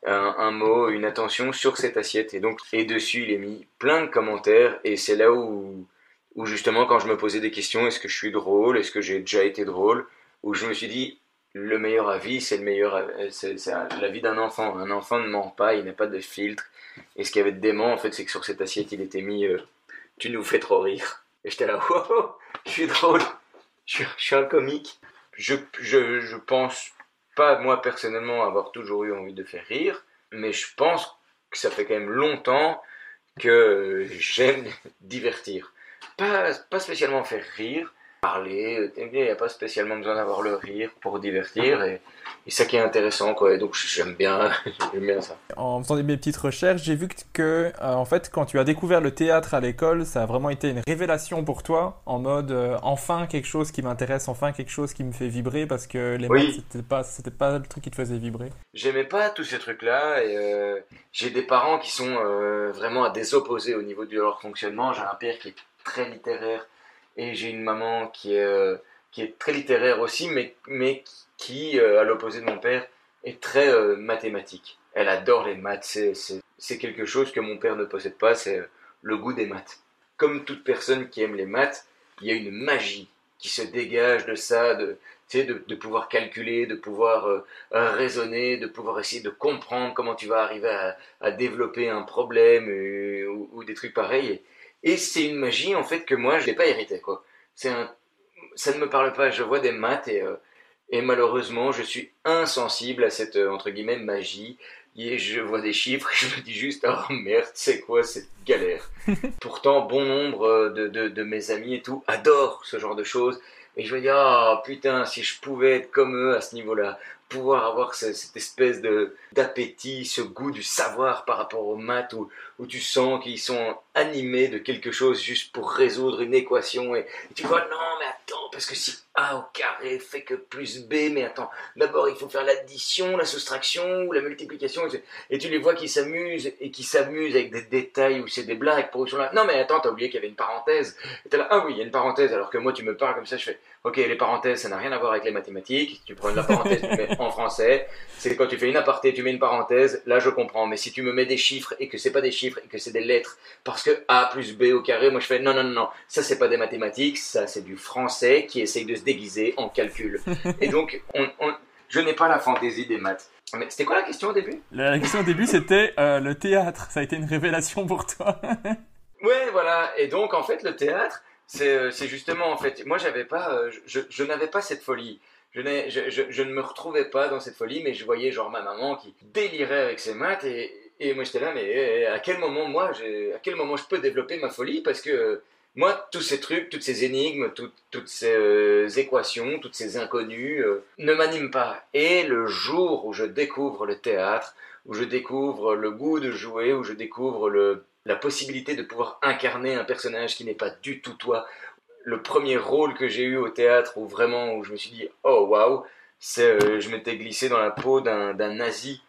un, mot, une attention sur cette assiette. Et donc, et dessus, il est mis plein de commentaires, et c'est là où, où, justement, quand je me posais des questions, est-ce que je suis drôle, est-ce que j'ai déjà été drôle, où je me suis dit, le meilleur avis, c'est le meilleur, c'est l'avis d'un enfant. Un enfant ne ment pas, il n'a pas de filtre. Et ce qui avait de dément, en fait, c'est que sur cette assiette, il était mis, euh, tu nous fais trop rire. Et j'étais là, wow, je suis drôle je, suis un comique. Je, je, je pense pas, moi personnellement, avoir toujours eu envie de faire rire, mais je pense que ça fait quand même longtemps que j'aime <laughs> divertir. Pas, pas spécialement faire rire, parler, il n'y a pas spécialement besoin d'avoir le rire pour divertir, et, et ça qui est intéressant, quoi. Et donc j'aime bien, <laughs> bien ça. En faisant mes petites recherches, j'ai vu que, euh, en fait, quand tu as découvert le théâtre à l'école, ça a vraiment été une révélation pour toi, en mode euh, enfin quelque chose qui m'intéresse, enfin quelque chose qui me fait vibrer, parce que les maths c'était pas, c'était pas le truc qui te faisait vibrer. J'aimais pas tous ces trucs-là, et euh, j'ai des parents qui sont vraiment à des opposés au niveau de leur fonctionnement. J'ai un père qui est très littéraire, et j'ai une maman qui est qui est très littéraire aussi, mais, mais qui, euh, à l'opposé de mon père, est très euh, mathématique. Elle adore les maths, c'est quelque chose que mon père ne possède pas, c'est euh, le goût des maths. Comme toute personne qui aime les maths, il y a une magie qui se dégage de ça, de, de, de pouvoir calculer, de pouvoir raisonner, de pouvoir essayer de comprendre comment tu vas arriver à, développer un problème ou, des trucs pareils. Et, c'est une magie en fait que moi je n'ai pas hérité. quoi. C'est un ça ne me parle pas. Je vois des maths et, euh, et malheureusement, je suis insensible à cette, euh, entre guillemets, magie. Et je vois des chiffres et je me dis juste, oh merde, c'est quoi cette galère? <laughs> Pourtant, bon nombre euh, de, de, de, mes amis et tout adorent ce genre de choses. Et je me dis, ah oh, putain, si je pouvais être comme eux à ce niveau-là, pouvoir avoir cette, espèce de d'appétit, ce goût du savoir par rapport aux maths, où, où tu sens qu'ils sont animés de quelque chose juste pour résoudre une équation. Et, et tu vois, non, mais attends, parce que si A au carré fait que plus B, mais attends, d'abord il faut faire l'addition, la soustraction ou la multiplication, et tu les vois qui s'amusent et qui s'amusent avec des détails ou c'est des blagues pour là. Non mais attends, t'as oublié qu'il y avait une parenthèse. Et t'es là, ah oui, il y a une parenthèse, alors que moi tu me parles comme ça, je fais, ok, les parenthèses ça n'a rien à voir avec les mathématiques, tu prends la parenthèse, tu mets en français, c'est quand tu fais une aparté, tu mets une parenthèse, là je comprends, mais si tu me mets des chiffres et que c'est pas des chiffres et que c'est des lettres, parce que A plus B au carré, moi je fais, non, non, non, non, ça c'est pas des mathématiques, ça c'est du français qui essaye de se déguiser en calcul. <laughs> Et donc, on, je n'ai pas la fantaisie des maths. Mais c'était quoi la question au début? La, question au début, c'était euh, le théâtre. Ça a été une révélation pour toi. <laughs> ouais, voilà. Et donc, en fait, le théâtre, c'est euh, justement, en fait, moi, j'avais pas, euh, je, je n'avais pas cette folie. Je, je, je, je, ne me retrouvais pas dans cette folie, mais je voyais genre ma maman qui délirait avec ses maths et, et moi j'étais là, mais à quel moment moi, à quel moment je peux développer ma folie? Parce que moi, tous ces trucs, toutes ces énigmes, toutes ces euh, équations, toutes ces inconnues euh, ne m'animent pas. Et le jour où je découvre le théâtre, où je découvre le goût de jouer, où je découvre le, la possibilité de pouvoir incarner un personnage qui n'est pas du tout toi, le premier rôle que j'ai eu au théâtre où vraiment où je me suis dit oh waouh, c'est euh, je m'étais glissé dans la peau d'un nazi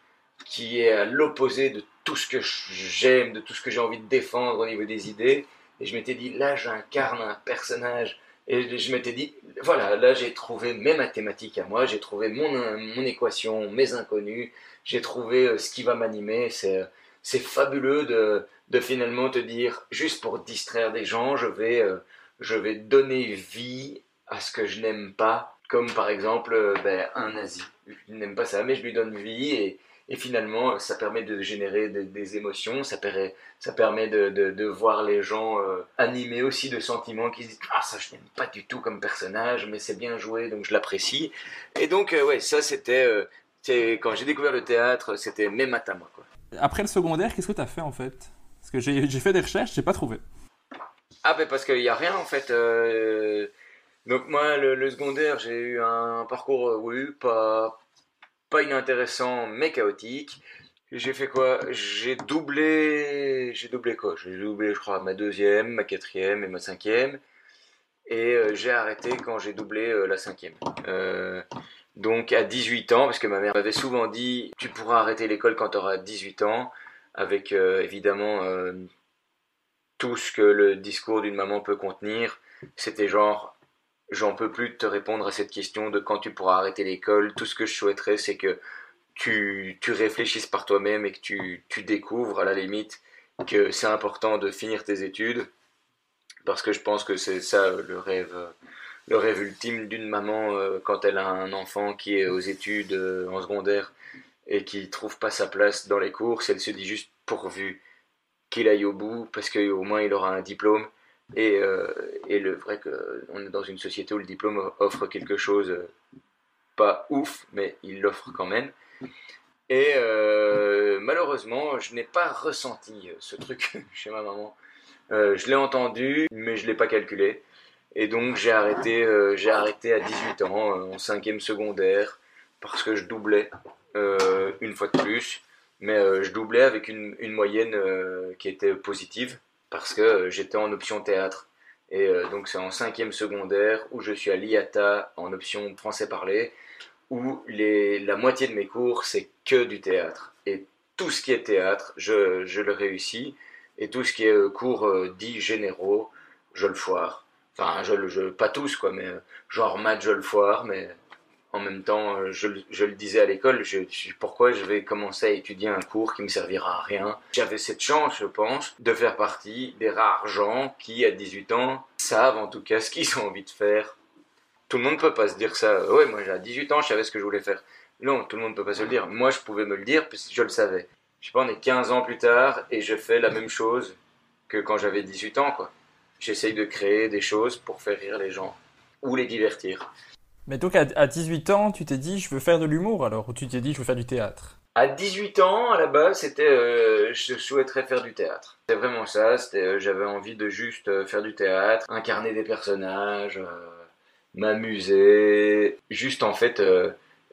qui est à l'opposé de tout ce que j'aime, de tout ce que j'ai envie de défendre au niveau des idées et je m'étais dit, là, j'incarne un personnage. Et je m'étais dit, voilà, là, j'ai trouvé mes mathématiques à moi, j'ai trouvé mon, mon équation, mes inconnus, j'ai trouvé euh, ce qui va m'animer. C'est, c'est fabuleux de, de finalement te dire, juste pour distraire des gens, je vais, euh, je vais donner vie à ce que je n'aime pas, comme par exemple euh, ben, un nazi. Je n'aime pas ça, mais je lui donne vie et, et finalement, ça permet de générer des, émotions, ça, permet, ça permet de, de, voir les gens euh, animés aussi de sentiments qui disent Ah, ça, je n'aime pas du tout comme personnage, mais c'est bien joué, donc je l'apprécie. Et donc, euh, ouais, ça, c'était. Euh, quand j'ai découvert le théâtre, c'était mes matins, moi. Quoi. Après le secondaire, qu'est-ce que tu as fait en fait? Parce que j'ai fait des recherches, j'ai pas trouvé. Ah, ben parce qu'il n'y a rien en fait Donc moi, le, secondaire, j'ai eu un parcours, euh, oui, pas, pas inintéressant, mais chaotique. J'ai fait quoi? J'ai doublé... J'ai doublé quoi? J'ai doublé, je crois, ma deuxième, ma quatrième et ma cinquième. Et euh, j'ai arrêté quand j'ai doublé euh, la cinquième. donc à 18 ans, parce que ma mère m'avait souvent dit, tu pourras arrêter l'école quand tu auras 18 ans, avec évidemment tout ce que le discours d'une maman peut contenir. C'était genre, j'en peux plus te répondre à cette question de quand tu pourras arrêter l'école. Tout ce que je souhaiterais, c'est que tu, tu, réfléchisses par toi-même et que tu, tu, découvres à la limite que c'est important de finir tes études. Parce que je pense que c'est ça le rêve, le rêve ultime d'une maman euh, quand elle a un enfant qui est aux études euh, en secondaire et qui trouve pas sa place dans les cours. Elle se dit juste pourvu qu'il aille au bout parce qu'au moins il aura un diplôme. Et, euh, et le vrai qu'on est dans une société où le diplôme offre quelque chose, euh, pas ouf, mais il l'offre quand même. Et euh, malheureusement, je n'ai pas ressenti ce truc <laughs> chez ma maman. je l'ai entendu, mais je ne l'ai pas calculé. Et donc j'ai arrêté, j'ai arrêté à 18 ans, en cinquième secondaire, parce que je doublais une fois de plus mais je doublais avec une, moyenne qui était positive parce que euh, j'étais en option théâtre. Et donc c'est en cinquième secondaire où je suis à l'IATA en option français parlé, où les, la moitié de mes cours c'est que du théâtre. Et tout ce qui est théâtre, je, je le réussis. Et tout ce qui est cours dits généraux, je le foire. Enfin, je, je, pas tous quoi, mais genre maths je le foire, mais en même temps, euh, je, le disais à l'école, je, pourquoi je vais commencer à étudier un cours qui me servira à rien? J'avais cette chance, je pense, de faire partie des rares gens qui, à 18 ans, savent en tout cas ce qu'ils ont envie de faire. Tout le monde ne peut pas se dire ça. Ouais, moi, à 18 ans, je savais ce que je voulais faire. Non, tout le monde ne peut pas se le dire. Moi, je pouvais me le dire parce que je le savais. Je sais pas, on est 15 ans plus tard et je fais la même chose que quand j'avais 18 ans, quoi. J'essaye de créer des choses pour faire rire les gens ou les divertir. Mais donc à 18 ans, tu t'es dit je veux faire de l'humour alors ou tu t'es dit je veux faire du théâtre? À 18 ans, à la base, c'était euh, je souhaiterais faire du théâtre. C'était vraiment ça, euh, j'avais envie de juste euh, faire du théâtre, incarner des personnages, m'amuser, juste en fait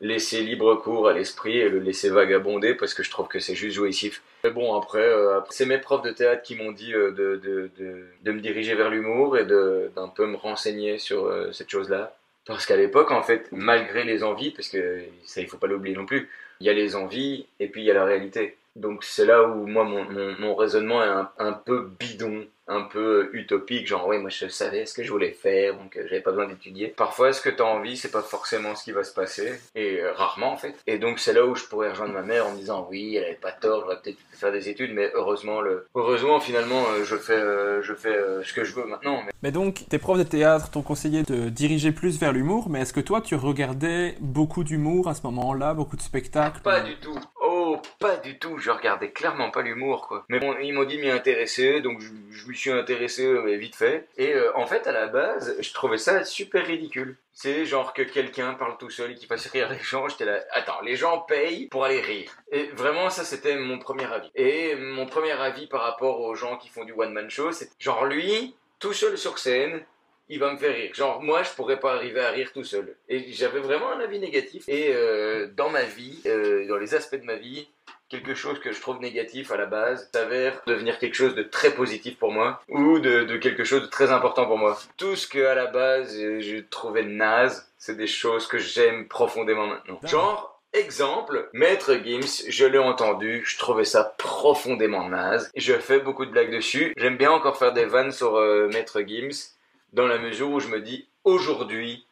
laisser libre cours à l'esprit et le laisser vagabonder parce que je trouve que c'est juste jouissif. Mais bon, après, c'est mes profs de théâtre qui m'ont dit de, de, de, de, me diriger vers l'humour et d'un peu me renseigner sur cette chose-là. Parce qu'à l'époque, en fait, malgré les envies, parce que ça, il faut pas l'oublier non plus, il y a les envies et puis il y a la réalité. Donc c'est là où moi mon, raisonnement est un, peu bidon, un peu utopique, genre oui moi je savais ce que je voulais faire, donc euh, j'avais pas besoin d'étudier. Parfois ce que tu as envie c'est pas forcément ce qui va se passer, et euh, rarement en fait. Et donc c'est là où je pourrais rejoindre ma mère en me disant oui elle avait pas tort, j'aurais peut-être pu faire des études, mais heureusement le heureusement finalement euh, je fais je fais ce que je veux maintenant. Mais... mais donc tes profs de théâtre t'ont conseillé de diriger plus vers l'humour, mais est-ce que toi tu regardais beaucoup d'humour à ce moment-là, beaucoup de spectacles Pas du tout. Oh, pas du tout. Je regardais clairement pas l'humour, quoi. Mais bon, ils m'ont dit m'y intéresser, donc je, je m'y suis intéressé euh, vite fait. Et euh, en fait, à la base, je trouvais ça super ridicule. C'est genre que quelqu'un parle tout seul et qui fasse rire les gens. J'étais là, attends, les gens payent pour aller rire. Et vraiment, ça, c'était mon premier avis. Et mon premier avis par rapport aux gens qui font du one-man show, c'est genre lui, tout seul sur scène, il va me faire rire. Genre, moi, je pourrais pas arriver à rire tout seul. Et j'avais vraiment un avis négatif. Et euh, dans ma vie, euh, dans les aspects de ma vie, quelque chose que je trouve négatif à la base s'avère devenir quelque chose de très positif pour moi ou de, de, quelque chose de très important pour moi. Tout ce que à la base je trouvais naze, c'est des choses que j'aime profondément maintenant. Genre, Exemple, Maître Gims, je l'ai entendu, je trouvais ça profondément naze. Je fais beaucoup de blagues dessus. J'aime bien encore faire des vannes sur euh, Maître Gims dans la mesure où je me dis aujourd'hui,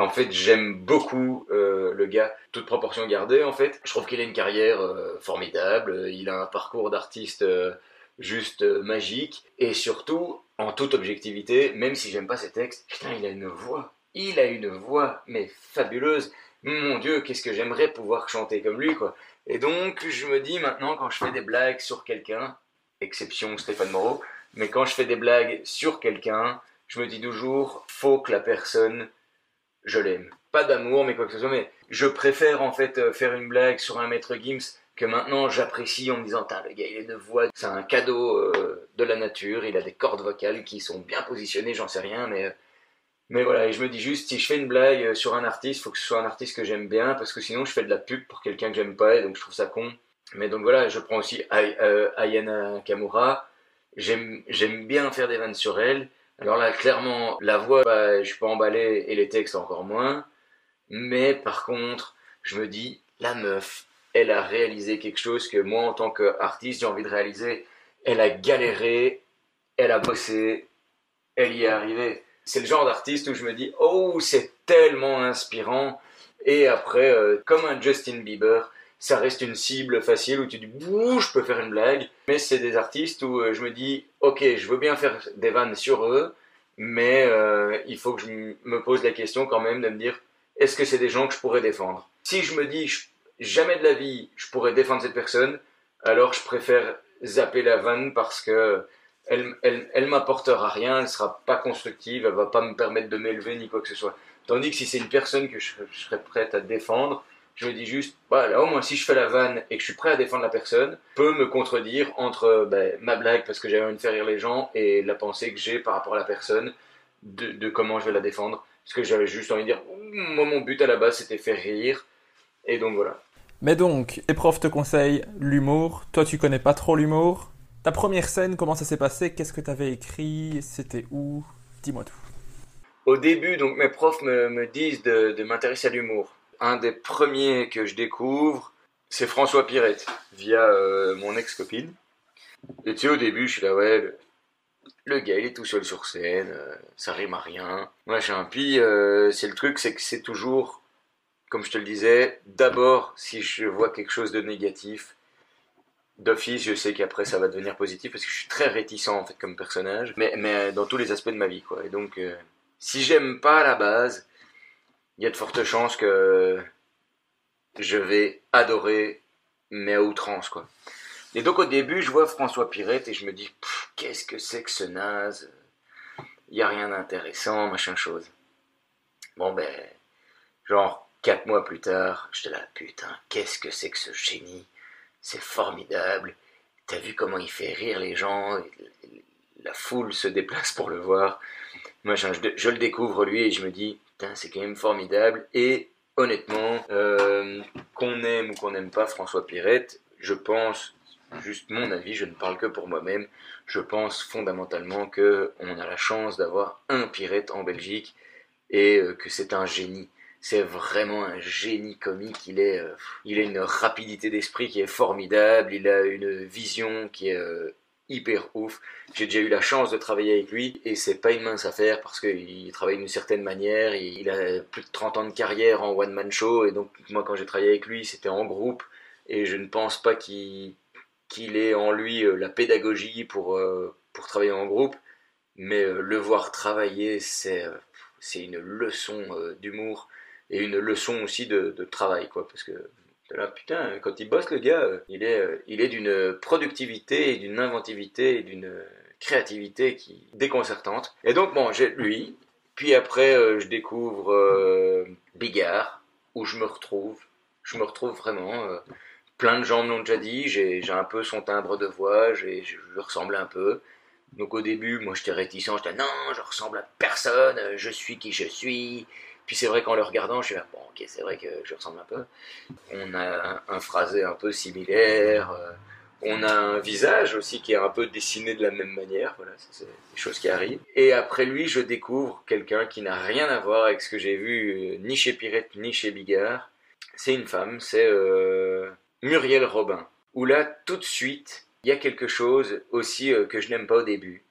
en fait, j'aime beaucoup euh, le gars, toute proportion gardée, en fait. Je trouve qu'il a une carrière euh, formidable, il a un parcours d'artiste euh, juste magique, et surtout, en toute objectivité, même si j'aime pas ses textes, putain, il a une voix. Il a une voix, mais fabuleuse. Mon Dieu, qu'est-ce que j'aimerais pouvoir chanter comme lui, quoi. Et donc, je me dis maintenant, quand je fais des blagues sur quelqu'un, exception Stéphane Moreau, mais quand je fais des blagues sur quelqu'un, je me dis toujours, faut que la personne, je l'aime. Pas d'amour, mais quoi que ce soit, mais je préfère en fait euh, faire une blague sur un maître Gims que maintenant j'apprécie en me disant, le gars, il a une voix, c'est un cadeau euh, de la nature, il a des cordes vocales qui sont bien positionnées, j'en sais rien, mais, Mais voilà, et je me dis juste, si je fais une blague sur un artiste, faut que ce soit un artiste que j'aime bien, parce que sinon je fais de la pub pour quelqu'un que j'aime pas, et donc je trouve ça con. Mais donc voilà, je prends aussi euh, Ayana Kamura. J'aime bien faire des vannes sur elle. Alors là, clairement, la voix, bah, je suis pas emballé, et les textes encore moins. Mais par contre, je me dis, la meuf, elle a réalisé quelque chose que moi, en tant qu'artiste, j'ai envie de réaliser. Elle a galéré, elle a bossé, elle y est arrivée c'est le genre d'artiste où je me dis, oh, c'est tellement inspirant. Et après, euh, comme un Justin Bieber, ça reste une cible facile où tu dis, bouh, je peux faire une blague. Mais c'est des artistes où euh, je me dis, ok, je veux bien faire des vannes sur eux, mais euh, il faut que je me pose la question quand même de me dire, est-ce que c'est des gens que je pourrais défendre? Si je me dis, jamais de la vie, je pourrais défendre cette personne, alors je préfère zapper la vanne parce que elle, elle, m'apportera rien, elle sera pas constructive, elle va pas me permettre de m'élever ni quoi que ce soit. Tandis que si c'est une personne que je, serais prête à défendre, je me dis juste, voilà, au moins si je fais la vanne et que je suis prêt à défendre la personne, peut me contredire entre ben, ma blague parce que j'ai envie de faire rire les gens et la pensée que j'ai par rapport à la personne de, comment je vais la défendre. Parce que j'avais juste envie de dire, moi mon but à la base c'était faire rire. Et donc voilà. Mais donc, les profs te conseillent l'humour. Toi, tu connais pas trop l'humour. Ta première scène, comment ça s'est passé? Qu'est-ce que tu avais écrit? C'était où? Dis-moi tout. Au début, donc mes profs me, disent de, m'intéresser à l'humour. Un des premiers que je découvre, c'est François Pirette, via euh, mon ex-copine. Et tu sais, au début, je suis là, ouais, le, gars, il est tout seul sur scène, euh, ça rime à rien. Machin. Puis, euh, c'est le truc, c'est que c'est toujours, comme je te le disais, d'abord, si je vois quelque chose de négatif, d'office, je sais qu'après ça va devenir positif parce que je suis très réticent en fait comme personnage, mais, mais dans tous les aspects de ma vie quoi. Et donc, si j'aime pas à la base, il y a de fortes chances que je vais adorer, mais à outrance quoi. Et donc au début, je vois François Pirette et je me dis, qu'est-ce que c'est que ce naze? Il y a rien d'intéressant, machin chose. Bon ben, genre quatre mois plus tard, je te la putain, qu'est-ce que c'est que ce génie? C'est formidable. T'as vu comment il fait rire les gens, la foule se déplace pour le voir. Moi, je, le découvre lui et je me dis, c'est quand même formidable. Et honnêtement, euh, qu'on aime ou qu'on n'aime pas François Pirette, je pense, juste mon avis, je ne parle que pour moi-même, je pense fondamentalement que on a la chance d'avoir un Pirette en Belgique et euh, que c'est un génie c'est vraiment un génie comique. Il est, euh, il a une rapidité d'esprit qui est formidable. Il a une vision qui est hyper ouf. J'ai déjà eu la chance de travailler avec lui et c'est pas une mince affaire parce qu'il travaille d'une certaine manière. Il a plus de 30 ans de carrière en one man show et donc moi quand j'ai travaillé avec lui c'était en groupe et je ne pense pas qu'il qu'il ait en lui euh, la pédagogie pour, pour travailler en groupe. Mais le voir travailler, c'est c'est une leçon d'humour et une leçon aussi de, travail, quoi, parce que là, putain, quand il bosse, le gars, euh, il est, euh, il est d'une productivité d'une inventivité d'une créativité qui déconcertante. Et donc, bon, j'ai lui, puis après, euh, je découvre Bigard, où je me retrouve, je me retrouve vraiment. plein de gens me l'ont déjà dit, j'ai un peu son timbre de voix, je lui ressemble un peu. Donc au début, moi j'étais réticent, j'étais non, je ressemble à personne, je suis qui je suis, puis c'est vrai qu'en le regardant, je suis là, bon, ok, c'est vrai que je ressemble un peu. On a un, phrasé un peu similaire. Euh, on a un visage aussi qui est un peu dessiné de la même manière. Voilà, c'est des choses qui arrivent. Et après lui, je découvre quelqu'un qui n'a rien à voir avec ce que j'ai vu euh, ni chez Pirette ni chez Bigard. C'est une femme, c'est euh, Muriel Robin. Où là, tout de suite, il y a quelque chose aussi que je n'aime pas au début.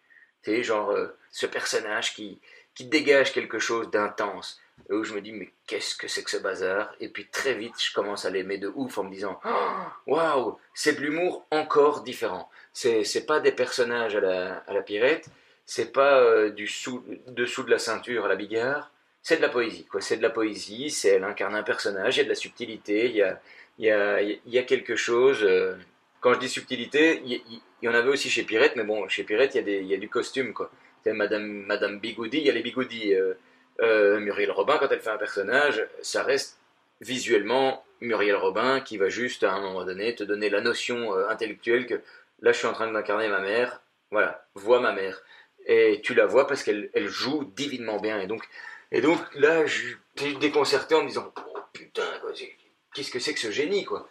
Tu genre ce personnage qui, qui dégage quelque chose d'intense où je me dis mais qu'est-ce que c'est que ce bazar? Et puis très vite je commence à l'aimer de ouf en me disant <gasps> waouh c'est de l'humour encore différent. C'est c'est pas des personnages à la à la pirette c'est pas euh, du sous, dessous de la ceinture à la bigard. C'est de la poésie quoi. C'est de la poésie c'est elle incarne un personnage il y a de la subtilité il y a il y a il y a quelque chose euh, quand je dis subtilité il y, en avait aussi chez Pirette mais bon chez Pirette il y a des il y a du costume quoi. Madame Madame Bigoudi il y a les bigoudis euh, euh, Muriel Robin, quand elle fait un personnage, ça reste visuellement Muriel Robin qui va juste à un moment donné te donner la notion euh, intellectuelle que là je suis en train d'incarner ma mère, voilà, vois ma mère. Et tu la vois parce qu'elle elle joue divinement bien. Et donc, et donc là, j'étais déconcerté en me disant oh, Putain, qu'est-ce que c'est que ce génie, quoi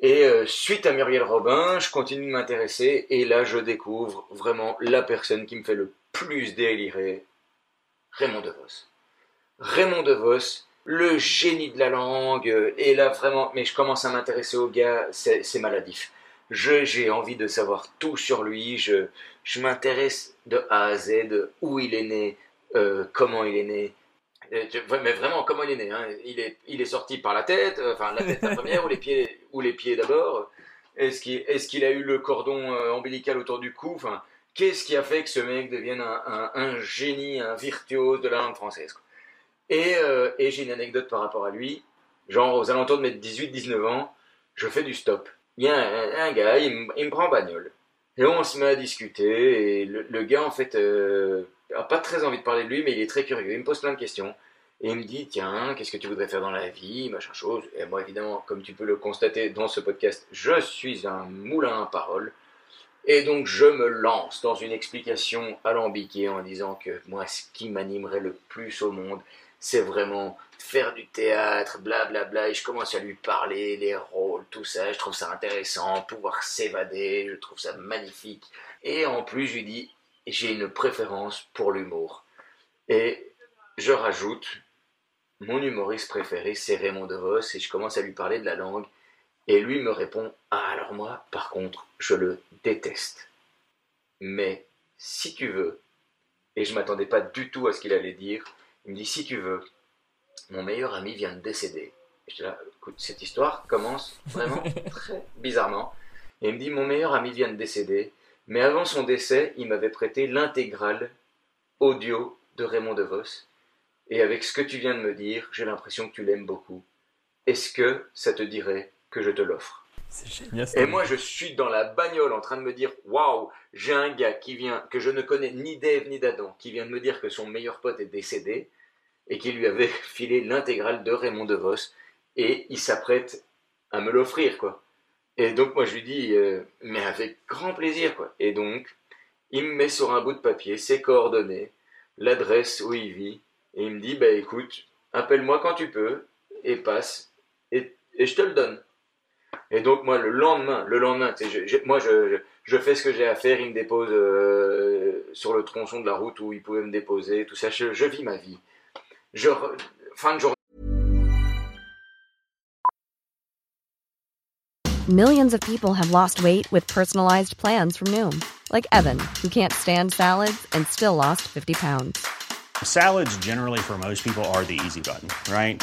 Et euh, suite à Muriel Robin, je continue de m'intéresser. Et là, je découvre vraiment la personne qui me fait le plus délirer Raymond DeVos. Raymond DeVos, le génie de la langue, et là vraiment, mais je commence à m'intéresser au gars, c'est maladif. J'ai envie de savoir tout sur lui, je, je m'intéresse de A à Z, où il est né, euh, comment il est né, euh, mais vraiment comment il est né. Hein. Il, est, il est sorti par la tête, euh, enfin la tête la première, ou les pieds, ou les pieds d'abord. Est-ce qu'il est a eu le cordon ombilical autour du cou Qu'est-ce qui a fait que ce mec devienne un, génie, un virtuose de la langue française Et, euh, et j'ai une anecdote par rapport à lui. Genre, aux alentours de mes 18-19 ans, je fais du stop. Il y a un, gars, il, me prend bagnole. Et on se met à discuter. Et le, gars, en fait, euh, a pas très envie de parler de lui, mais il est très curieux. Il me pose plein de questions. Et il me dit, tiens, qu'est-ce que tu voudrais faire dans la vie, machin chose. Et moi, évidemment, comme tu peux le constater dans ce podcast, je suis un moulin à paroles. Et donc je me lance dans une explication alambiquée en disant que moi, ce qui m'animerait le plus au monde, c'est vraiment faire du théâtre, blablabla, bla bla, et je commence à lui parler, les rôles, tout ça, je trouve ça intéressant, pouvoir s'évader, je trouve ça magnifique. Et en plus, je lui dis, j'ai une préférence pour l'humour. Et je rajoute, mon humoriste préféré, c'est Raymond DeVos, et je commence à lui parler de la langue, et lui me répond Ah, alors moi, par contre, je le déteste. Mais si tu veux, et je m'attendais pas du tout à ce qu'il allait dire, il me dit Si tu veux, mon meilleur ami vient de décéder. Et je dis là, écoute, cette histoire commence vraiment <laughs> très bizarrement. Et il me dit Mon meilleur ami vient de décéder, mais avant son décès, il m'avait prêté l'intégrale audio de Raymond DeVos. Et avec ce que tu viens de me dire, j'ai l'impression que tu l'aimes beaucoup. Est-ce que ça te dirait que je te l'offre. C'est génial. Et moi, je suis dans la bagnole en train de me dire Waouh, j'ai un gars qui vient, que je ne connais ni d'Ève ni d'Adam, qui vient de me dire que son meilleur pote est décédé et qui lui avait <laughs> filé l'intégrale de Raymond DeVos et il s'apprête à me l'offrir, quoi. Et donc, moi, je lui dis euh, Mais avec grand plaisir, quoi. Et donc, il me met sur un bout de papier ses coordonnées, l'adresse où il vit, et il me dit Bah écoute, appelle-moi quand tu peux et passe, et, et je te le donne. Et donc moi le lendemain, le lendemain, moi je, je, fais ce que j'ai à faire, il me dépose euh, sur le tronçon de la route où il pouvait me déposer, tout ça, je, je vis ma vie. Je, fin de journée. Millions of people have lost weight with personalized plans from Noom, like Evan, who can't stand salads and still lost 50 pounds. Salads generally for most people are the easy button, right?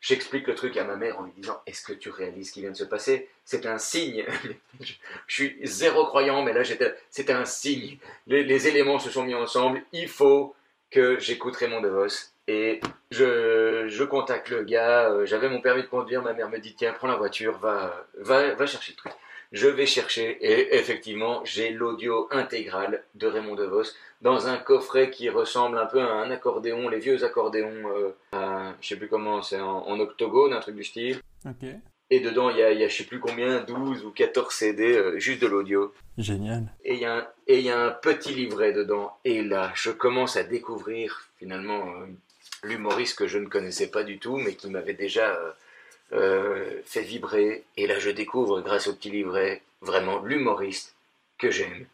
J'explique le truc à ma mère en lui disant Est-ce que tu réalises ce qui vient de se passer? C'est un signe. <laughs> je suis zéro croyant, mais là, c'était un signe. Les, éléments se sont mis ensemble. Il faut que j'écoute Raymond DeVos. Et je, je contacte le gars. Euh, j'avais mon permis de conduire. Ma mère me dit Tiens, prends la voiture, va, va, va chercher le truc. Je vais chercher et effectivement, j'ai l'audio intégral de Raymond DeVos dans un coffret qui ressemble un peu à un accordéon, les vieux accordéons, euh, je sais plus comment, c'est en, octogone, un truc du style. Et dedans, il y a, y a, je sais plus combien, 12 ou 14 CD, euh, juste de l'audio. Génial. Et il y, a un, et y a un petit livret dedans. Et là, je commence à découvrir finalement euh, l'humoriste que je ne connaissais pas du tout, mais qui m'avait déjà euh, fait vibrer. Et là, je découvre, grâce au petit livret, vraiment l'humoriste que j'aime,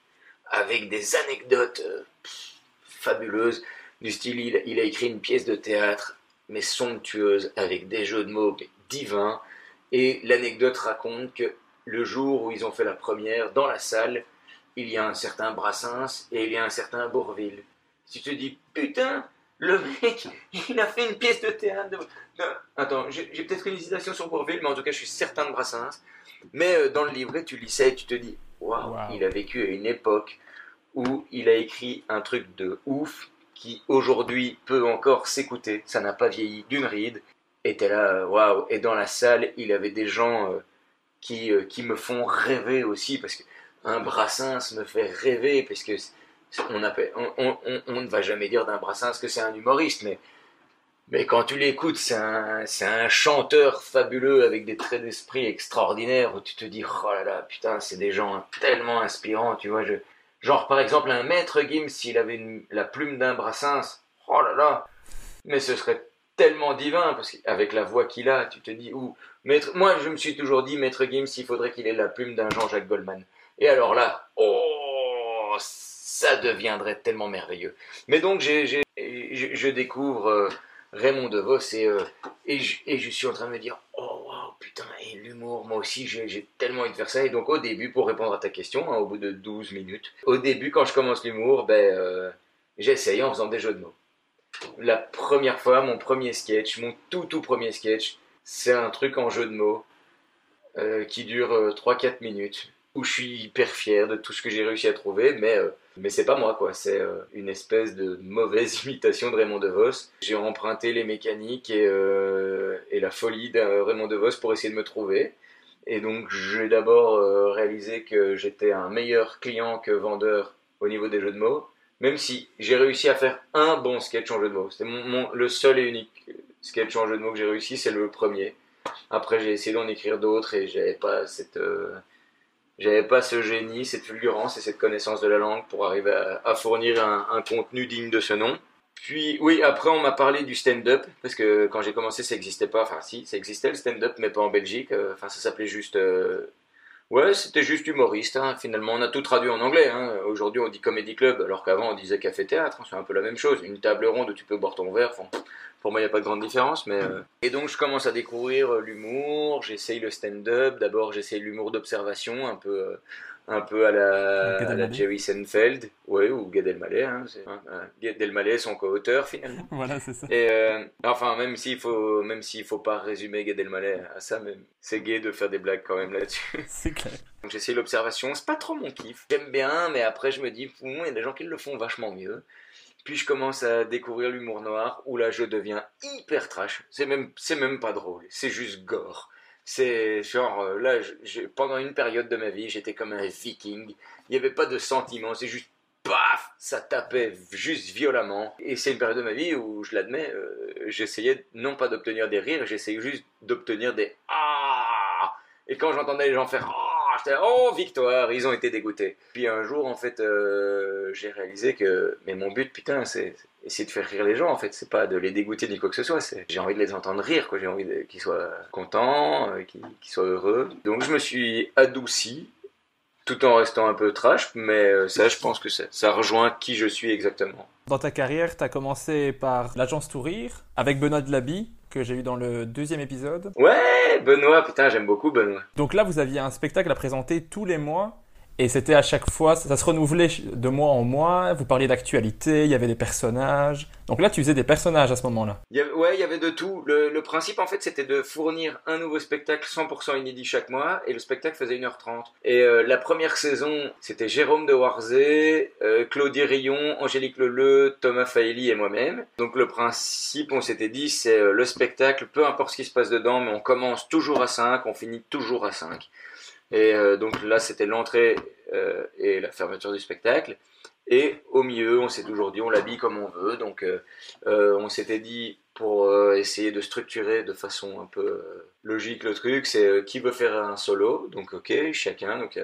avec des anecdotes euh, fabuleuses, du style, il, il, a écrit une pièce de théâtre, mais somptueuse, avec des jeux de mots divins, Et l'anecdote raconte que le jour où ils ont fait la première, dans la salle, il y a un certain Brassens et il y a un certain Bourville. Si tu te dis, putain, le mec, il a fait une pièce de théâtre. de- Attends, j'ai peut-être une hésitation sur Bourville, mais en tout cas, je suis certain de Brassens. Mais euh, dans le livret, tu lis ça et tu te dis, waouh, Waouh. il a vécu à une époque où il a écrit un truc de ouf qui aujourd'hui peut encore s'écouter. Ça n'a pas vieilli d'une ride. Et t'es là, euh, waouh. Et dans la salle, il avait des gens euh, qui, euh, qui me font rêver aussi, parce que un Brassens me fait rêver, parce que on, on, ne va jamais dire d'un Brassens que c'est un humoriste, mais, mais quand tu l'écoutes, c'est un, un chanteur fabuleux avec des traits d'esprit extraordinaires, où tu te dis, oh là là, putain, c'est des gens tellement inspirants, tu vois. Je, genre, par exemple, un maître Gims, s'il avait la plume d'un Brassens, oh là là, mais ce serait tellement divin, parce qu'avec la voix qu'il a, tu te dis, ou Maître, moi, je me suis toujours dit, Maître Gims, il faudrait qu'il ait la plume d'un Jean-Jacques Goldman. Et alors là, oh, ça deviendrait tellement merveilleux. Mais donc, j'ai- je, découvre euh, Raymond DeVos et, euh, et, je, suis en train de me dire, oh, putain, et l'humour, moi aussi, j'ai, tellement envie de faire ça. Et donc, au début, pour répondre à ta question, hein, au bout de 12 minutes, au début, quand je commence l'humour, ben, euh, j'essaye en faisant des jeux de mots. La première fois, mon premier sketch, mon tout tout premier sketch, c'est un truc en jeu de mots qui dure euh, 3-4 minutes, où je suis hyper fier de tout ce que j'ai réussi à trouver, mais, euh, mais c'est pas moi, quoi. C'est euh, une espèce de mauvaise <laughs> imitation de Raymond DeVos. J'ai emprunté les mécaniques et, euh, et la folie de Raymond DeVos pour essayer de me trouver. Et donc j'ai d'abord euh, réalisé que j'étais un meilleur client que vendeur au niveau des jeux de mots, même si j'ai réussi à faire un bon sketch en jeu de mots. C'était mon, le seul et unique sketch en jeu de mots que j'ai réussi, c'est le premier. Après, j'ai essayé d'en écrire d'autres et j'avais pas cette, j'avais pas ce génie, cette fulgurance et cette connaissance de la langue pour arriver à, fournir un, contenu digne de ce nom. Puis, oui, après, on m'a parlé du stand-up parce que quand j'ai commencé, ça existait pas. Enfin, si, ça existait le stand-up, mais pas en Belgique. Euh, Enfin, ça s'appelait juste. euh, Ouais, c'était juste humoriste. hein. Finalement, on a tout traduit en anglais. hein. Aujourd'hui, on dit comedy club, alors qu'avant, on disait café théâtre. hein. C'est un peu la même chose. Une table ronde où tu peux boire ton verre. Pour moi, il n'y a pas de grande différence. Mais euh, Et donc, je commence à découvrir euh, l'humour. J'essaye le stand-up. D'abord, j'essaye l'humour d'observation, un peu, euh, un peu à la, à. Jerry Seinfeld. Ouais, ou Gad Elmaleh. Hein, c'est- hein, euh, Gad Elmaleh, son co-auteur, finalement. <laughs> Voilà, c'est ça. Et euh, enfin, même s'il faut, même s'il faut pas résumer Gad Elmaleh à ça, mais c'est gay de faire des blagues quand même là-dessus. <laughs> C'est clair. Donc j'essaie l'observation, c'est pas trop mon kiff. J'aime bien, mais après je me dis, il y a des gens qui le font vachement mieux. Puis je commence à découvrir l'humour noir, où là je deviens hyper trash. C'est même, même pas drôle, c'est juste gore. C'est genre, euh, là, pendant une période de ma vie, j'étais comme un viking. Il n'y avait pas de sentiments, c'est juste paf, ça tapait juste violemment. Et c'est une période de ma vie où, je l'admets, euh, j'essayais non pas d'obtenir des rires, j'essayais juste d'obtenir des ah. Et quand j'entendais les gens faire ah, oh victoire, ils ont été dégoûtés. Puis un jour, en fait, euh, j'ai réalisé que mais mon but, putain, c'est essayer de faire rire les gens. En fait, c'est pas de les dégoûter ni quoi que ce soit. J'ai envie de les entendre rire, quoi. J'ai envie qu'ils soient contents, euh, qu'ils soient heureux. Donc je me suis adouci tout en restant un peu trash, mais euh, ça, je pense que ça rejoint qui je suis exactement. Dans ta carrière, tu as commencé par l'agence Tourir avec Benoît Delaby, que j'ai eu dans le deuxième épisode. Ouais, Benoît, putain, j'aime beaucoup Benoît. Donc là, vous aviez un spectacle à présenter tous les mois. Et c'était à chaque fois, ça, se renouvelait de mois en mois. Vous parliez d'actualité, il y avait des personnages. Donc là, tu faisais des personnages à ce moment-là. Ouais, il y avait de tout. Le, le principe, en fait, c'était de fournir un nouveau spectacle 100% inédit chaque mois, et le spectacle faisait 1h30. Et euh, la première saison, c'était Jérôme de Warzé, euh, Claudie Rion, Angélique Leleu, Thomas Faeli et moi-même. Donc le principe, on s'était dit, c'est euh, le spectacle, peu importe ce qui se passe dedans, mais on commence toujours à 5, on finit toujours à 5. Et euh, donc là, c'était l'entrée euh, et la fermeture du spectacle. Et au milieu, on s'est toujours dit, on l'habille comme on veut. Donc euh, on s'était dit, pour essayer de structurer de façon un peu logique le truc, c'est qui veut faire un solo? Donc ok, chacun. Donc y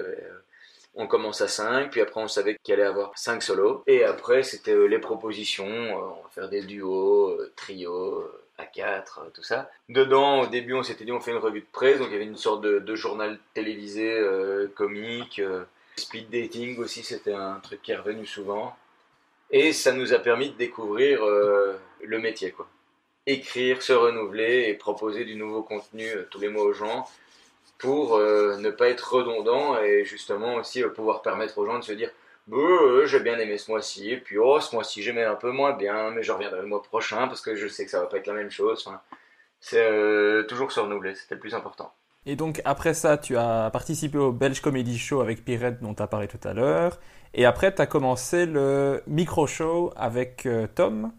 on commence à 5, puis après on savait qu'il allait avoir 5 solos. Et après c'était les propositions, on va faire des duos, trios, euh, à 4, euh, tout ça. Dedans, au début on s'était dit on fait une revue de presse, donc il y avait une sorte de, journal télévisé euh, comique. euh, Speed dating aussi, c'était un truc qui est revenu souvent. Et ça nous a permis de découvrir le métier, quoi. écrire, se renouveler et proposer du nouveau contenu tous les mois aux gens pour ne pas être redondant et justement aussi pouvoir permettre aux gens de se dire bah, euh, j'ai bien aimé ce mois-ci et puis oh ce mois-ci j'aimais un peu moins bien mais je reviendrai le mois prochain parce que je sais que ça va pas être la même chose. Enfin, c'est euh, toujours se renouveler, c'était le plus important. Et donc après ça, tu as participé au Belge Comedy Show avec Pirette dont tu as parlé tout à l'heure. Et après, tu as commencé le micro show avec euh, Tom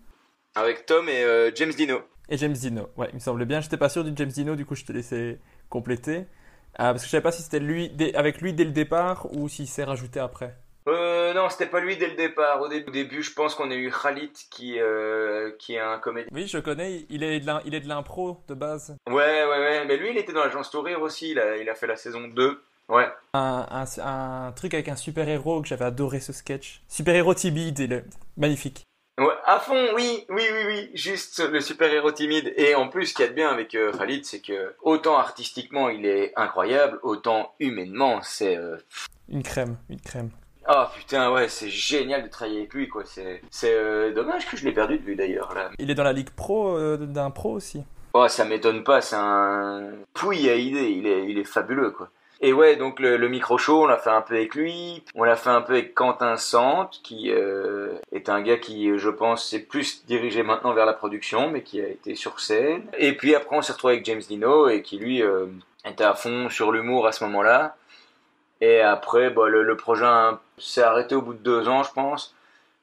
Avec Tom et euh, James Dino. et James Dino. Ouais, il me semble bien. J'étais pas sûr du James Dino, du coup je te laissais compléter. Parce que je savais pas si c'était lui avec lui dès le départ ou s'il s'est rajouté après. Euh, non, c'était pas lui dès le départ. Au dé- au début, je pense qu'on a eu Khalid qui, euh, qui est un comédien. Oui, je connais. Il est de l'impro de base. Ouais, ouais, ouais. Mais lui, il était dans l'agence Tourir aussi. Il a, il a fait la saison 2. Ouais. Un, un- un truc avec un super héros que j'avais adoré ce sketch. Super héros timide, il est magnifique. Ouais, à fond, oui, oui, oui, oui, juste le super-héros timide. Et en plus, ce qu'il y a de bien avec euh, Khalid, c'est que autant artistiquement il est incroyable, autant humainement c'est... euh, Une crème, une crème. Ah putain, ouais, c'est génial de travailler avec lui, quoi. C'est c'est, euh, dommage que je l'ai perdu de vue d'ailleurs, là. Il est dans la ligue pro euh, d'un pro aussi. Oh, ça m'étonne pas, c'est un pouille à idée, il est, il est fabuleux, quoi. Et ouais, donc le, le micro-show, on l'a fait un peu avec lui, on l'a fait un peu avec Quentin Sante, qui euh, est un gars qui, je pense, s'est plus dirigé maintenant vers la production, mais qui a été sur scène. Et puis après, on s'est retrouvé avec James Dino, et qui, lui, euh, était à fond sur l'humour à ce moment-là. Et après, bah, le, le projet hein, s'est arrêté au bout de deux ans, je pense.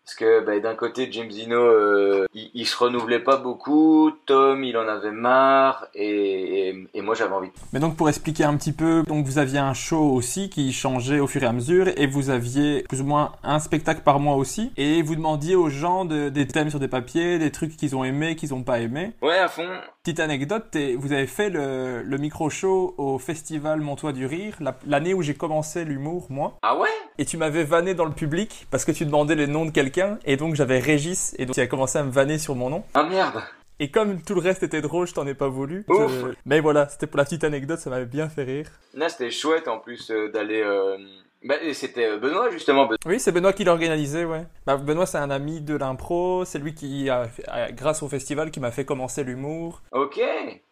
Parce que bah, d'un côté, James Dino, euh, il, il se renouvelait pas beaucoup. Tom, il en avait marre. Et, et, et moi, j'avais envie. Mais donc pour expliquer un petit peu, donc vous aviez un show aussi qui changeait au fur et à mesure et vous aviez plus ou moins un spectacle par mois aussi et vous demandiez aux gens de- des thèmes sur des papiers, des trucs qu'ils ont aimés, qu'ils ont pas aimés. Ouais, à fond. Petite anecdote, vous avez fait le, le micro show au festival Montois du Rire la- l'année où j'ai commencé l'humour moi Ah ouais? Et tu m'avais vanné dans le public parce que tu demandais les noms de quelqu'un et donc j'avais Régis et donc tu as commencé à me vanner sur mon nom. Ah merde. Et comme tout le reste était drôle, je t'en ai pas voulu. Ouf. Je- Mais voilà, c'était pour la petite anecdote, ça m'avait bien fait rire. Là, c'était chouette en plus euh, d'aller. euh, Bah, c'était euh, Benoît justement. Oui, c'est Benoît qui l'a organisé, ouais. Bah, Benoît, c'est un ami de l'impro, c'est lui qui, a, a- grâce au festival, qui m'a fait commencer l'humour. Ok.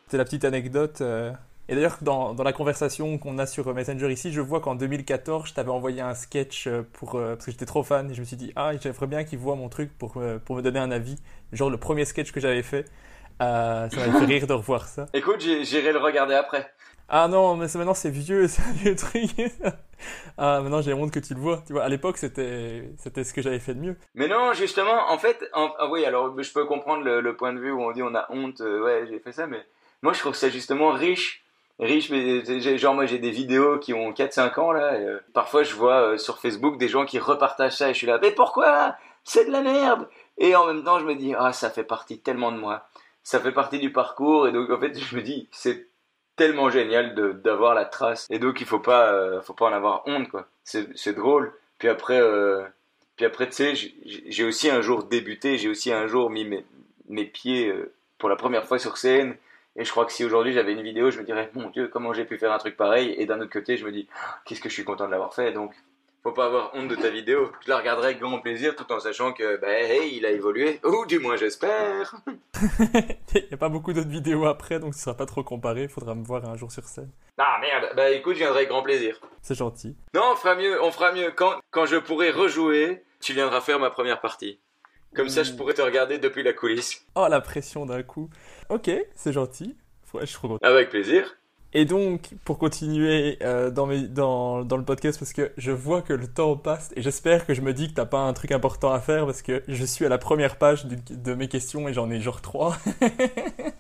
C'est la petite anecdote. euh. Et d'ailleurs, dans, dans la conversation qu'on a sur Messenger ici, je vois qu'en 2014, je t'avais envoyé un sketch euh, pour, euh, parce que j'étais trop fan et je me suis dit, ah, j'aimerais bien qu'il voit mon truc pour, euh, pour me donner un avis. Genre le premier sketch que j'avais fait. Euh, ça m'avait fait rire de revoir ça. Écoute, j'irai le regarder après. Ah non, mais maintenant c'est vieux, c'est un vieux truc. ah, maintenant j'ai honte que tu le vois. Tu vois, à l'époque c'était c'était ce que j'avais fait de mieux. Mais non, justement, en fait, en- ah oui, alors je peux comprendre le, le point de vue où on dit on a honte, euh, ouais, j'ai fait ça, mais moi je trouve ça justement riche. Riche, mais genre moi j'ai des vidéos qui ont 4-5 ans là, euh, parfois je vois euh, sur Facebook des gens qui repartagent ça et je suis là, mais pourquoi? C'est de la merde! Et en même temps je me dis, ah ça fait partie tellement de moi, ça fait partie du parcours, et donc en fait je me dis, c'est tellement génial d'avoir la trace, et donc il faut pas, euh, faut pas en avoir honte quoi, c'est drôle. Puis après, puis après, tu sais, j'ai- aussi un jour débuté, j'ai aussi un jour mis mes, pieds pour la première fois sur scène. Et je crois que si aujourd'hui j'avais une vidéo, je me dirais, mon Dieu, comment j'ai pu faire un truc pareil Et d'un autre côté, je me dis, qu'est-ce que je suis content de l'avoir fait. Donc, faut pas avoir honte de ta vidéo. Je la regarderai avec grand plaisir tout en sachant que, bah, hey, il a évolué. Ou du moins, j'espère. <laughs> Il n'y a pas beaucoup d'autres vidéos après, donc ce sera pas trop comparé. Faudra me voir un jour sur scène. Ah merde, bah écoute, je viendrai avec grand plaisir. C'est gentil. Non, on fera mieux, on fera mieux. Quand, quand je pourrai rejouer, tu viendras faire ma première partie. Comme ça, je pourrai te regarder depuis la coulisse. Oh la pression d'un coup. Ok, c'est gentil. Ouais, je suis trop content. Avec plaisir. Et donc, pour continuer euh, dans, mes, dans, dans le podcast, parce que je vois que le temps passe, et j'espère que je me dis que t'as pas un truc important à faire, parce que je suis à la première page de mes questions et j'en ai genre trois. <laughs>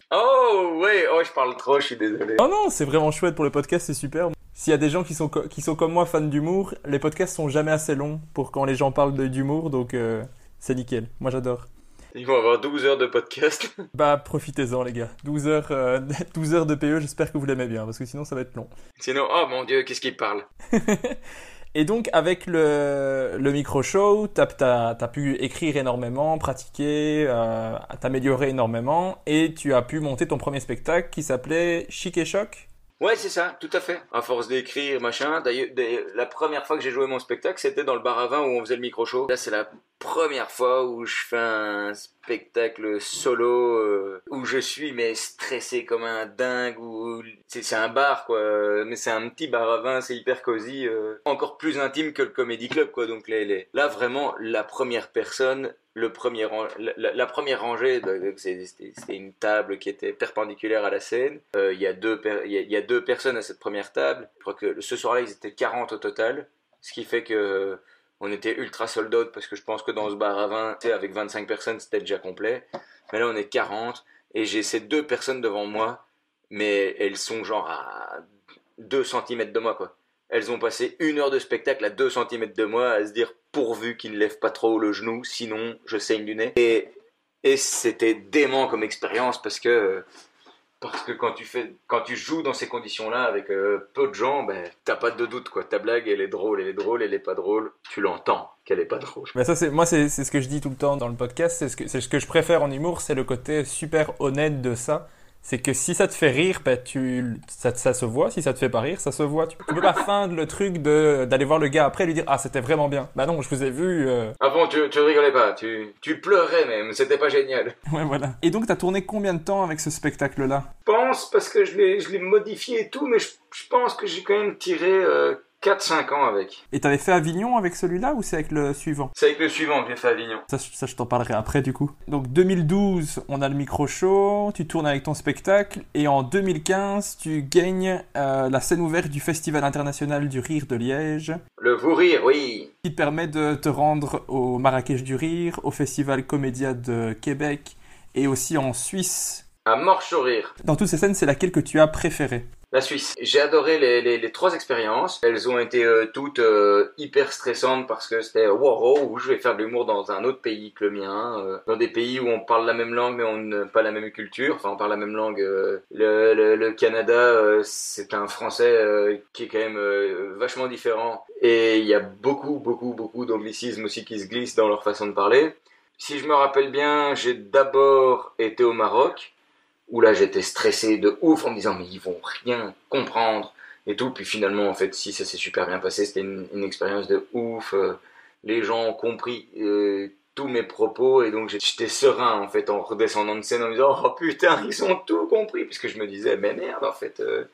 Oh, ouais, oh, je parle trop, je suis désolé. oh non, c'est vraiment chouette pour le podcast, c'est super. S'il y a des gens qui sont, qui sont comme moi fans d'humour, les podcasts sont jamais assez longs pour quand les gens parlent d'humour, donc euh, c'est nickel. Moi j'adore. Ils vont avoir 12 heures de podcast. <laughs> Bah profitez-en les gars. 12 heures, euh, <laughs> 12 heures de PE, j'espère que vous l'aimez bien, parce que sinon ça va être long. Sinon, oh mon dieu, qu'est-ce qu'il parle <laughs> Et donc, avec le, le micro-show, t'as t'as pu écrire énormément, pratiquer, euh, t'améliorer énormément, et tu as pu monter ton premier spectacle qui s'appelait Chic et Choc. Ouais, c'est ça, tout à fait. À force d'écrire, machin. D'ailleurs, la première fois que j'ai joué mon spectacle, c'était dans le bar à vin où on faisait le micro-show. Là, c'est la première fois où je fais un spectacle solo euh, où je suis mais stressé comme un dingue ou c'est un bar quoi. Mais c'est un petit bar à vin c'est hyper cosy euh, encore plus intime que le comedy club quoi. Donc les, là vraiment la première personne le premier la, première rangée bah, c'était une table qui était perpendiculaire à la scène. Euh, il y a deux il y, y, a deux personnes à cette première table. Je crois que ce soir-là ils étaient 40 au total. Ce qui fait que on était ultra sold out parce que je pense que dans ce bar à vin, avec 25 personnes, c'était déjà complet. Mais là, on est 40 et j'ai ces deux personnes devant moi, mais elles sont genre à 2 cm de moi, quoi. Elles ont passé une heure de spectacle à 2 cm de moi à se dire pourvu qu'ils ne lèvent pas trop le genou, sinon je saigne du nez. Et, et c'était dément comme expérience parce que parce que quand tu fais, quand tu joues dans ces conditions-là avec euh, peu de gens, ben t'as pas de doute quoi. Ta blague elle est drôle, elle est drôle, elle est pas drôle. Tu l'entends qu'elle est pas drôle. Mais ça c'est, moi c'est, ce que je dis tout le temps dans le podcast. C'est ce que, c'est ce que je préfère en humour, c'est le côté super honnête de ça c'est que si ça te fait rire, ben tu, ça, ça, se voit. Si ça te fait pas rire, ça se voit. Tu, peux pas <laughs> feindre le truc de d'aller voir le gars après et lui dire ah c'était vraiment bien. Bah non, je vous ai vu. Euh... Ah bon, tu, tu rigolais pas, tu, tu pleurais même, c'était pas génial. <laughs> Ouais voilà. Et donc t'as tourné combien de temps avec ce spectacle-là? Je pense parce que je l'ai je l'ai modifié et tout, mais je, je pense que j'ai quand même tiré euh, 4-5 ans avec. Et t'avais fait Avignon avec celui-là ou c'est avec le suivant? C'est avec le suivant que j'ai fait Avignon. Ça, ça je t'en parlerai après du coup. Donc 2012, on a le micro show, tu tournes avec ton spectacle et en 2015, tu gagnes euh, la scène ouverte du Festival international du rire de Liège. Le Vous Rire, oui. Qui te permet de te rendre au Marrakech du Rire, au Festival Comédia de Québec et aussi en Suisse. À Morche au Rire. Dans toutes ces scènes, c'est laquelle que tu as préférée? La Suisse. J'ai adoré les, trois expériences. Elles ont été euh, toutes euh, hyper stressantes parce que c'était wow, wow, je vais faire de l'humour dans un autre pays que le mien, euh, dans des pays où on parle la même langue mais on n'a pas la même culture. Enfin, on parle la même langue. Le, le, le, Canada, c'est un français qui est quand même vachement différent et il y a beaucoup, beaucoup, beaucoup d'anglicismes aussi qui se glissent dans leur façon de parler. Si je me rappelle bien, j'ai d'abord été au Maroc où là j'étais stressé de ouf en me disant mais ils vont rien comprendre et tout. Puis finalement en fait si ça s'est super bien passé, c'était une, expérience de ouf. Euh, les gens ont compris euh, tous mes propos et donc j'étais serein en fait en redescendant de scène en me disant oh putain ils ont tout compris puisque je me disais mais merde en fait euh,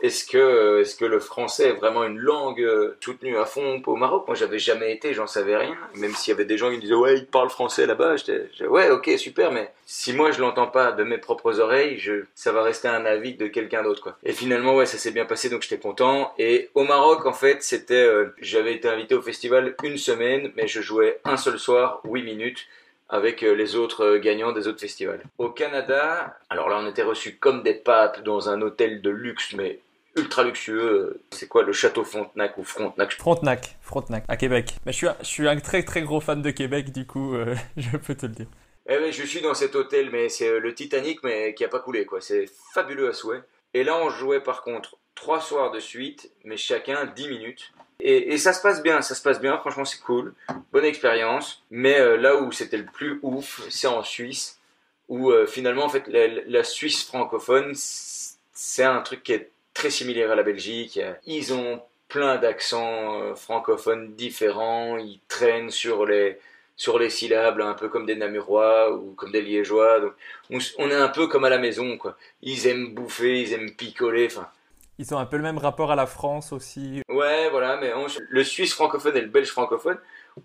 est-ce que, est-ce que le français est vraiment une langue euh, soutenue à fond au Maroc? Moi, j'avais jamais été, j'en savais rien. Même s'il y avait des gens qui me disaient ouais, ils parlent français là-bas, j'étais ouais, ok, super, mais si moi je l'entends pas de mes propres oreilles, ça va rester un avis de quelqu'un d'autre, quoi. Et finalement, ouais, ça s'est bien passé, donc j'étais content. Et au Maroc, en fait, c'était, euh, j'avais été invité au festival une semaine, mais je jouais un seul soir, 8 minutes avec euh, les autres gagnants des autres festivals. Au Canada, alors là on était reçus comme des papes dans un hôtel de luxe mais ultra luxueux. C'est quoi le château Frontenac ou Frontenac Frontenac, Frontenac, à Québec. Mais je suis, un, je suis un très très gros fan de Québec, du coup, euh, <laughs> je peux te le dire. Eh je suis dans cet hôtel, mais c'est euh, le Titanic, mais qui a pas coulé, quoi. C'est fabuleux à souhait. Et là, on jouait par contre trois soirs de suite, mais chacun 10 minutes. Et, et, ça se passe bien, ça se passe bien, franchement c'est cool, bonne expérience. Mais euh, là où c'était le plus ouf, c'est en Suisse, où finalement en fait la, la Suisse francophone, c'est un truc qui est très similaire à la Belgique. Ils ont plein d'accents euh, francophones différents. Ils traînent sur les, sur les syllabes, un peu comme des Namurois ou comme des Liégeois. Donc, on, est un peu comme à la maison, quoi. Ils aiment bouffer, ils aiment picoler. Enfin, ils ont un peu le même rapport à la France aussi. Ouais, voilà, mais le Suisse francophone et le Belge francophone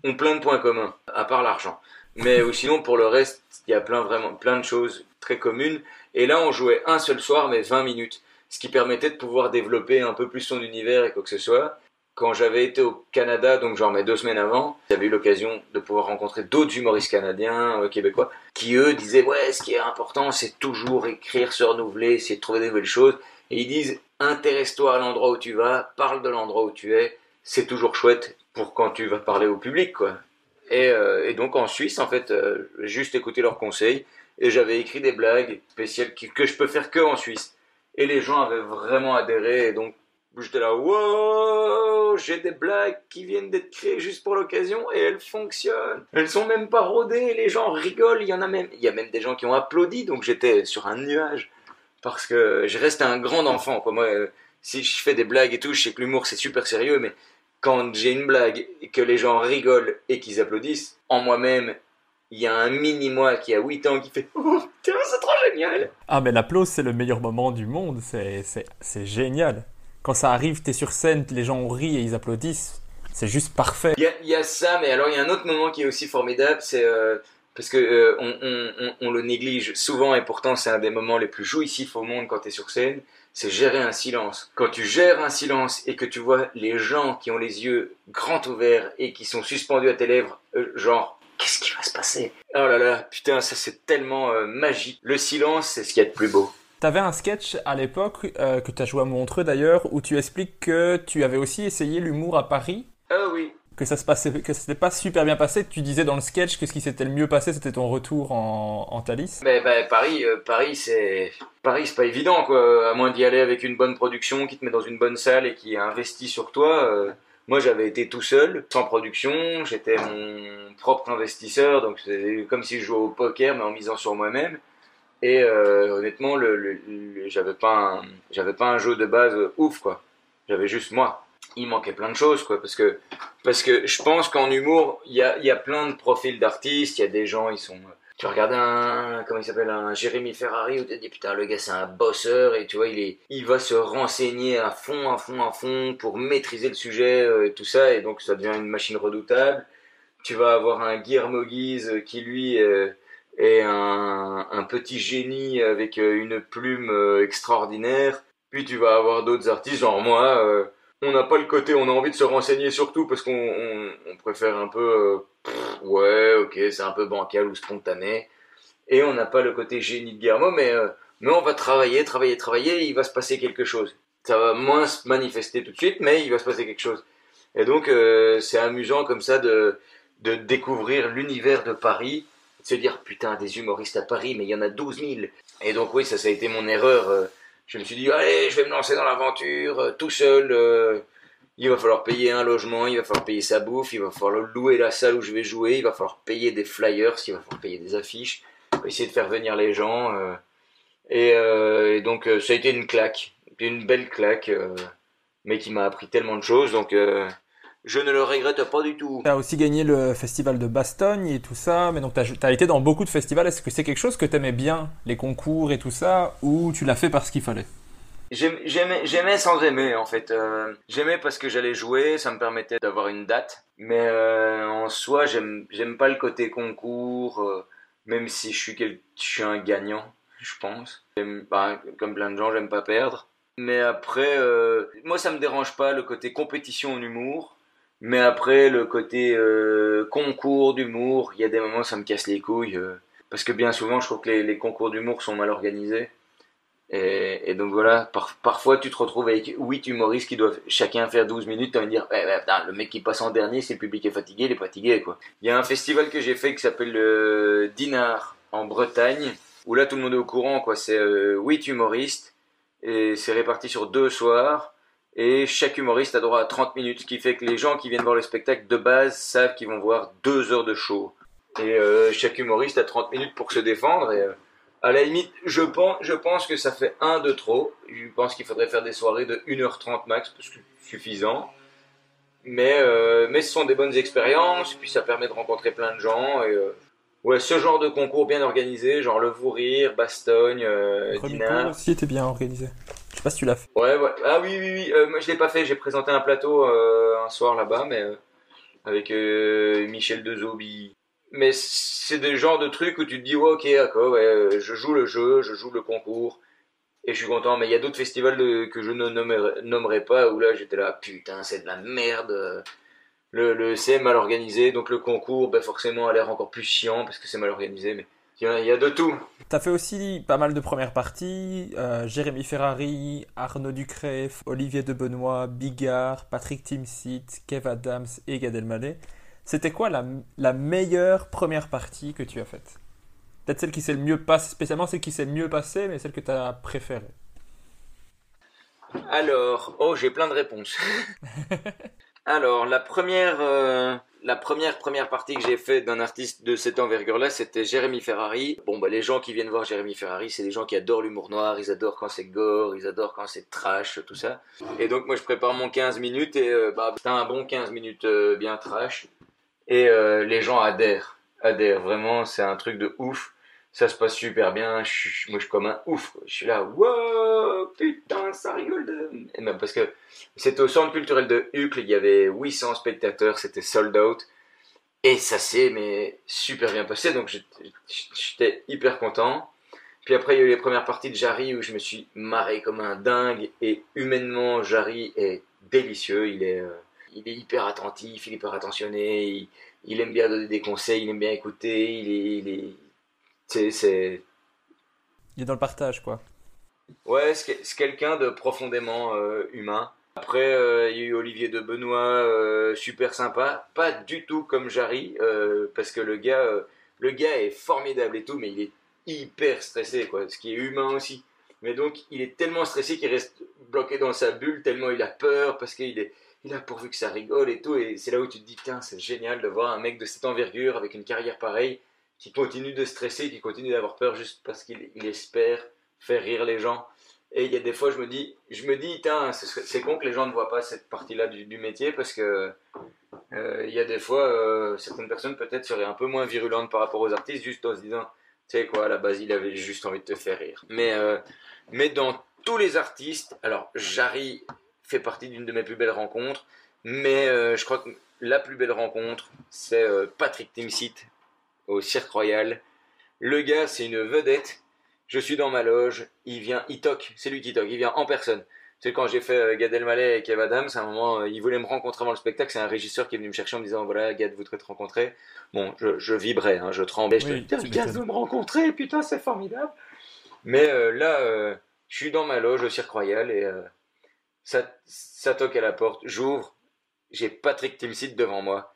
ont plein de points communs, à part l'argent. Mais sinon, pour le reste, il y a plein, vraiment, plein de choses très communes. Et là, on jouait un seul soir, mais 20 minutes ce qui permettait de pouvoir développer un peu plus son univers et quoi que ce soit. Quand j'avais été au Canada, donc genre mes deux semaines avant, j'avais eu l'occasion de pouvoir rencontrer d'autres humoristes canadiens, euh, québécois, qui eux disaient ouais, ce qui est important, c'est toujours écrire, se renouveler, c'est de trouver des nouvelles choses. Et ils disent intéresse-toi à l'endroit où tu vas, parle de l'endroit où tu es, c'est toujours chouette pour quand tu vas parler au public, quoi. Et, euh, donc en Suisse, en fait, euh, juste écouter leurs conseils et j'avais écrit des blagues spéciales que, que je peux faire que en Suisse. Et les gens avaient vraiment adhéré. Donc, j'étais là, wow, j'ai des blagues qui viennent d'être créées juste pour l'occasion et elles fonctionnent. Elles sont même pas rodées, les gens rigolent. Il y en a même, il y a même des gens qui ont applaudi. Donc j'étais sur un nuage parce que je reste un grand enfant. Quoi. Moi, euh, si je fais des blagues et tout, je sais que l'humour c'est super sérieux, mais quand j'ai une blague et que les gens rigolent et qu'ils applaudissent, en moi-même, il y a un mini-moi qui a 8 ans qui fait <laughs> Oh putain, c'est trop génial Ah, mais l'applause, c'est le meilleur moment du monde. C'est, c'est, c'est génial. Quand ça arrive, t'es sur scène, les gens rient et ils applaudissent. C'est juste parfait. Il y a, il y a ça, mais alors il y a un autre moment qui est aussi formidable, c'est euh, parce que euh, on, on, on, on le néglige souvent et pourtant c'est un des moments les plus jouissifs au monde quand tu es sur scène, c'est gérer un silence. Quand tu gères un silence et que tu vois les gens qui ont les yeux grands ouverts et qui sont suspendus à tes lèvres, euh, genre qu'est-ce qui va se passer Oh là là, putain, ça c'est tellement euh, magique. Le silence, c'est ce qu'il y a de plus beau. T'avais un sketch à l'époque, euh, que t'as joué à Montreux d'ailleurs, où tu expliques que tu avais aussi essayé l'humour à Paris, Ah oui, que ça se passait, que c'était pas super bien passé. Tu disais dans le sketch que ce qui s'était le mieux passé, c'était ton retour en, en Thalys. mais bah, Paris, euh, Paris c'est Paris c'est pas évident quoi, à moins d'y aller avec une bonne production qui te met dans une bonne salle et qui investit sur toi. Moi j'avais été tout seul, sans production, j'étais mon propre investisseur, donc c'est comme si je jouais au poker mais en misant sur moi-même. Et euh, honnêtement, j'avais pas un, pas un jeu de base ouf quoi. J'avais juste moi. Il manquait plein de choses quoi, parce que parce que je pense qu'en humour, il y a, il y a plein de profils d'artistes. Il y a des gens, ils sont. Tu regardes un, comment il s'appelle, un Jérémy Ferrari, où tu te dis putain le gars c'est un bosseur et tu vois il est, il va se renseigner à fond, à fond, à fond pour maîtriser le sujet, euh, et tout ça et donc ça devient une machine redoutable. Tu vas avoir un Guillermo Guise euh, qui lui euh, est un, petit génie avec euh, une plume extraordinaire. Puis tu vas avoir d'autres artistes, genre moi, on n'a pas le côté, on a envie de se renseigner surtout parce qu'on on, on préfère un peu, ouais, ok, c'est un peu bancal ou spontané. Et on n'a pas le côté génie de Guillermo, mais, euh, mais on va travailler, travailler, travailler, et il va se passer quelque chose. Ça va moins se manifester tout de suite, mais il va se passer quelque chose. Et donc, euh, c'est amusant comme ça de, de découvrir l'univers de Paris, de se dire, putain, des humoristes à Paris, mais il y en a 12 000. Et donc, oui, ça, ça a été mon erreur. euh, je me suis dit, allez, je vais me lancer dans l'aventure, tout seul. Il va falloir payer un logement, il va falloir payer sa bouffe, il va falloir louer la salle où je vais jouer, il va falloir payer des flyers, il va falloir payer des affiches, essayer de faire venir les gens. euh, et, euh, et donc, euh, ça a été une claque, une belle claque, mais qui m'a appris tellement de choses, donc je ne le regrette pas du tout. T'as aussi gagné le festival de Bastogne et tout ça, mais donc t'as, t'as été dans beaucoup de festivals. Est-ce que c'est quelque chose que t'aimais bien, les concours et tout ça, ou tu l'as fait parce qu'il fallait? J'aimais, j'aimais sans aimer en fait. Euh, j'aimais parce que j'allais jouer, ça me permettait d'avoir une date. Mais euh, en soi, j'aime, j'aime pas le côté concours, euh, même si je suis, quel- je suis un gagnant, je pense. J'aime pas- comme plein de gens, j'aime pas perdre. Mais après, moi ça me dérange pas le côté compétition en humour. Mais après, le côté concours d'humour, il y a des moments ça me casse les couilles. parce que bien souvent, je trouve que les concours d'humour sont mal organisés. Et, donc voilà, par- parfois tu te retrouves avec 8 humoristes qui doivent chacun faire 12 minutes, t'as envie de dire, ouais, putain, le mec qui passe en dernier, si le public est fatigué, il est fatigué, quoi. Il y a un festival que j'ai fait qui s'appelle le Dinar en Bretagne, où là tout le monde est au courant, quoi. C'est euh, 8 humoristes, et c'est réparti sur deux soirs, et chaque humoriste a droit à 30 minutes, ce qui fait que les gens qui viennent voir le spectacle de base savent qu'ils vont voir 2 heures de show. Et euh, chaque humoriste a 30 minutes pour se défendre, et... euh, à la limite, je pense, je pense que ça fait un de trop. Je pense qu'il faudrait faire des soirées de 1h30 max, parce que c'est suffisant. Mais, euh, mais ce sont des bonnes expériences, et puis ça permet de rencontrer plein de gens. Et, euh, ouais, ce genre de concours bien organisé, genre le Vous Rire, Bastogne, euh, Dinard. aussi était bien organisé. Je sais pas si tu l'as fait. Ouais, ouais. Ah oui, oui, oui. Euh, moi, je l'ai pas fait. J'ai présenté un plateau un soir là-bas, mais avec Michel Dezobi. Mais c'est des genres de trucs où tu te dis, ok, ouais, euh, je joue le jeu, je joue le concours, et je suis content. Mais il y a d'autres festivals que je ne nommerai, pas où là, j'étais là, putain, c'est de la merde. Le, le c'est mal organisé, donc le concours, ben forcément, a l'air encore plus chiant parce que c'est mal organisé. Mais il y a- y a de tout. T'as fait aussi pas mal de premières parties. euh, Jérémy Ferrari, Arnaud Ducret, Olivier de Bigard, Patrick Timsit, Kev Adams et Gad Elmaleh. C'était quoi la, la meilleure première partie que tu as faite? Peut-être celle qui s'est le mieux passée, spécialement celle qui s'est le mieux passée, mais celle que tu as préférée. Alors, oh, j'ai plein de réponses. <laughs> Alors, la première, euh, la première première partie que j'ai fait d'un artiste de cette envergure-là, c'était Jérémy Ferrari. Bon, bah, les gens qui viennent voir Jérémy Ferrari, c'est des gens qui adorent l'humour noir, ils adorent quand c'est gore, ils adorent quand c'est trash, tout ça. Et donc, moi, je prépare mon 15 minutes et euh, bah, c'est un bon 15 minutes euh, bien trash. Et euh, les gens adhèrent, adhèrent. Vraiment, c'est un truc de ouf ça se passe super bien. Moi, je suis comme un ouf. Je suis là, wow, putain, ça rigole de. Et même parce que c'était au centre culturel de Uccle, il y avait 800 spectateurs, c'était sold out. Et ça s'est mais super bien passé, donc j'étais hyper content. Puis après, il y a eu les premières parties de Jarry où je me suis marré comme un dingue. Et humainement, Jarry est délicieux. Il est, euh, il est hyper attentif, il est hyper attentionné. Il, aime bien donner des conseils, il aime bien écouter. Il est, il est, c'est. Il est dans le partage, quoi. Ouais, c'est quelqu'un de profondément euh, humain. Après, euh, il y a eu Olivier de Benoît, euh, super sympa. Pas du tout comme Jarry, parce que le gars, le gars est formidable et tout, mais il est hyper stressé, quoi. Ce qui est humain aussi. Mais donc, il est tellement stressé qu'il reste bloqué dans sa bulle, tellement il a peur, parce qu'il est, il a pourvu que ça rigole et tout. Et c'est là où tu te dis, tiens, c'est génial de voir un mec de cette envergure avec une carrière pareille qui continue de stresser, qui continue d'avoir peur juste parce qu'il espère faire rire les gens. Et il y a des fois, je me dis, je me dis, c'est con que les gens ne voient pas cette partie-là du, métier parce que euh, il y a des fois, euh, certaines personnes peut-être seraient un peu moins virulentes par rapport aux artistes, juste en se disant, tu sais quoi, à la base, il avait juste envie de te faire rire. Mais, euh, mais dans tous les artistes, alors Jarry fait partie d'une de mes plus belles rencontres, mais je crois que la plus belle rencontre, c'est Patrick Timsit au Cirque Royal. Le gars, c'est une vedette. Je suis dans ma loge, il vient, il toque, c'est lui qui toque, il vient en personne. C'est quand j'ai fait euh, Gad Elmaleh et Kev Adams, à un moment, euh, il voulait me rencontrer avant le spectacle. C'est un régisseur qui est venu me chercher en me disant voilà, Gad voudrait te rencontrer. Bon, je, vibrais, hein, je tremblais. je disais Gad veut me rencontrer, putain, c'est formidable. Mais euh, là, je suis dans ma loge au Cirque Royal et ça, toque à la porte. J'ouvre, j'ai Patrick Timsit devant moi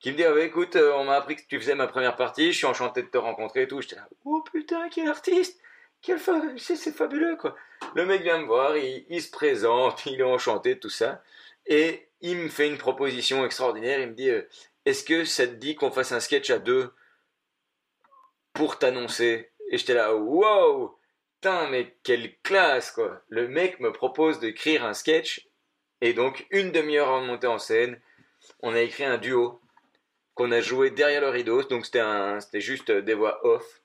qui me dit ah bah, écoute euh, on m'a appris que tu faisais ma première partie je suis enchanté de te rencontrer et tout. J'étais là oh putain quel artiste quel c'est fabuleux quoi. Le mec vient me voir il, se présente <laughs> il est enchanté tout ça. Et il me fait une proposition extraordinaire il me dit euh, est-ce que ça te dit qu'on fasse un sketch à deux pour t'annoncer? Et j'étais là wow putain mais quelle classe quoi le mec me propose d'écrire un sketch et donc une demi-heure avant de monter en scène on a écrit un duo qu'on a joué derrière le rideau. Donc c'était c'était juste des voix off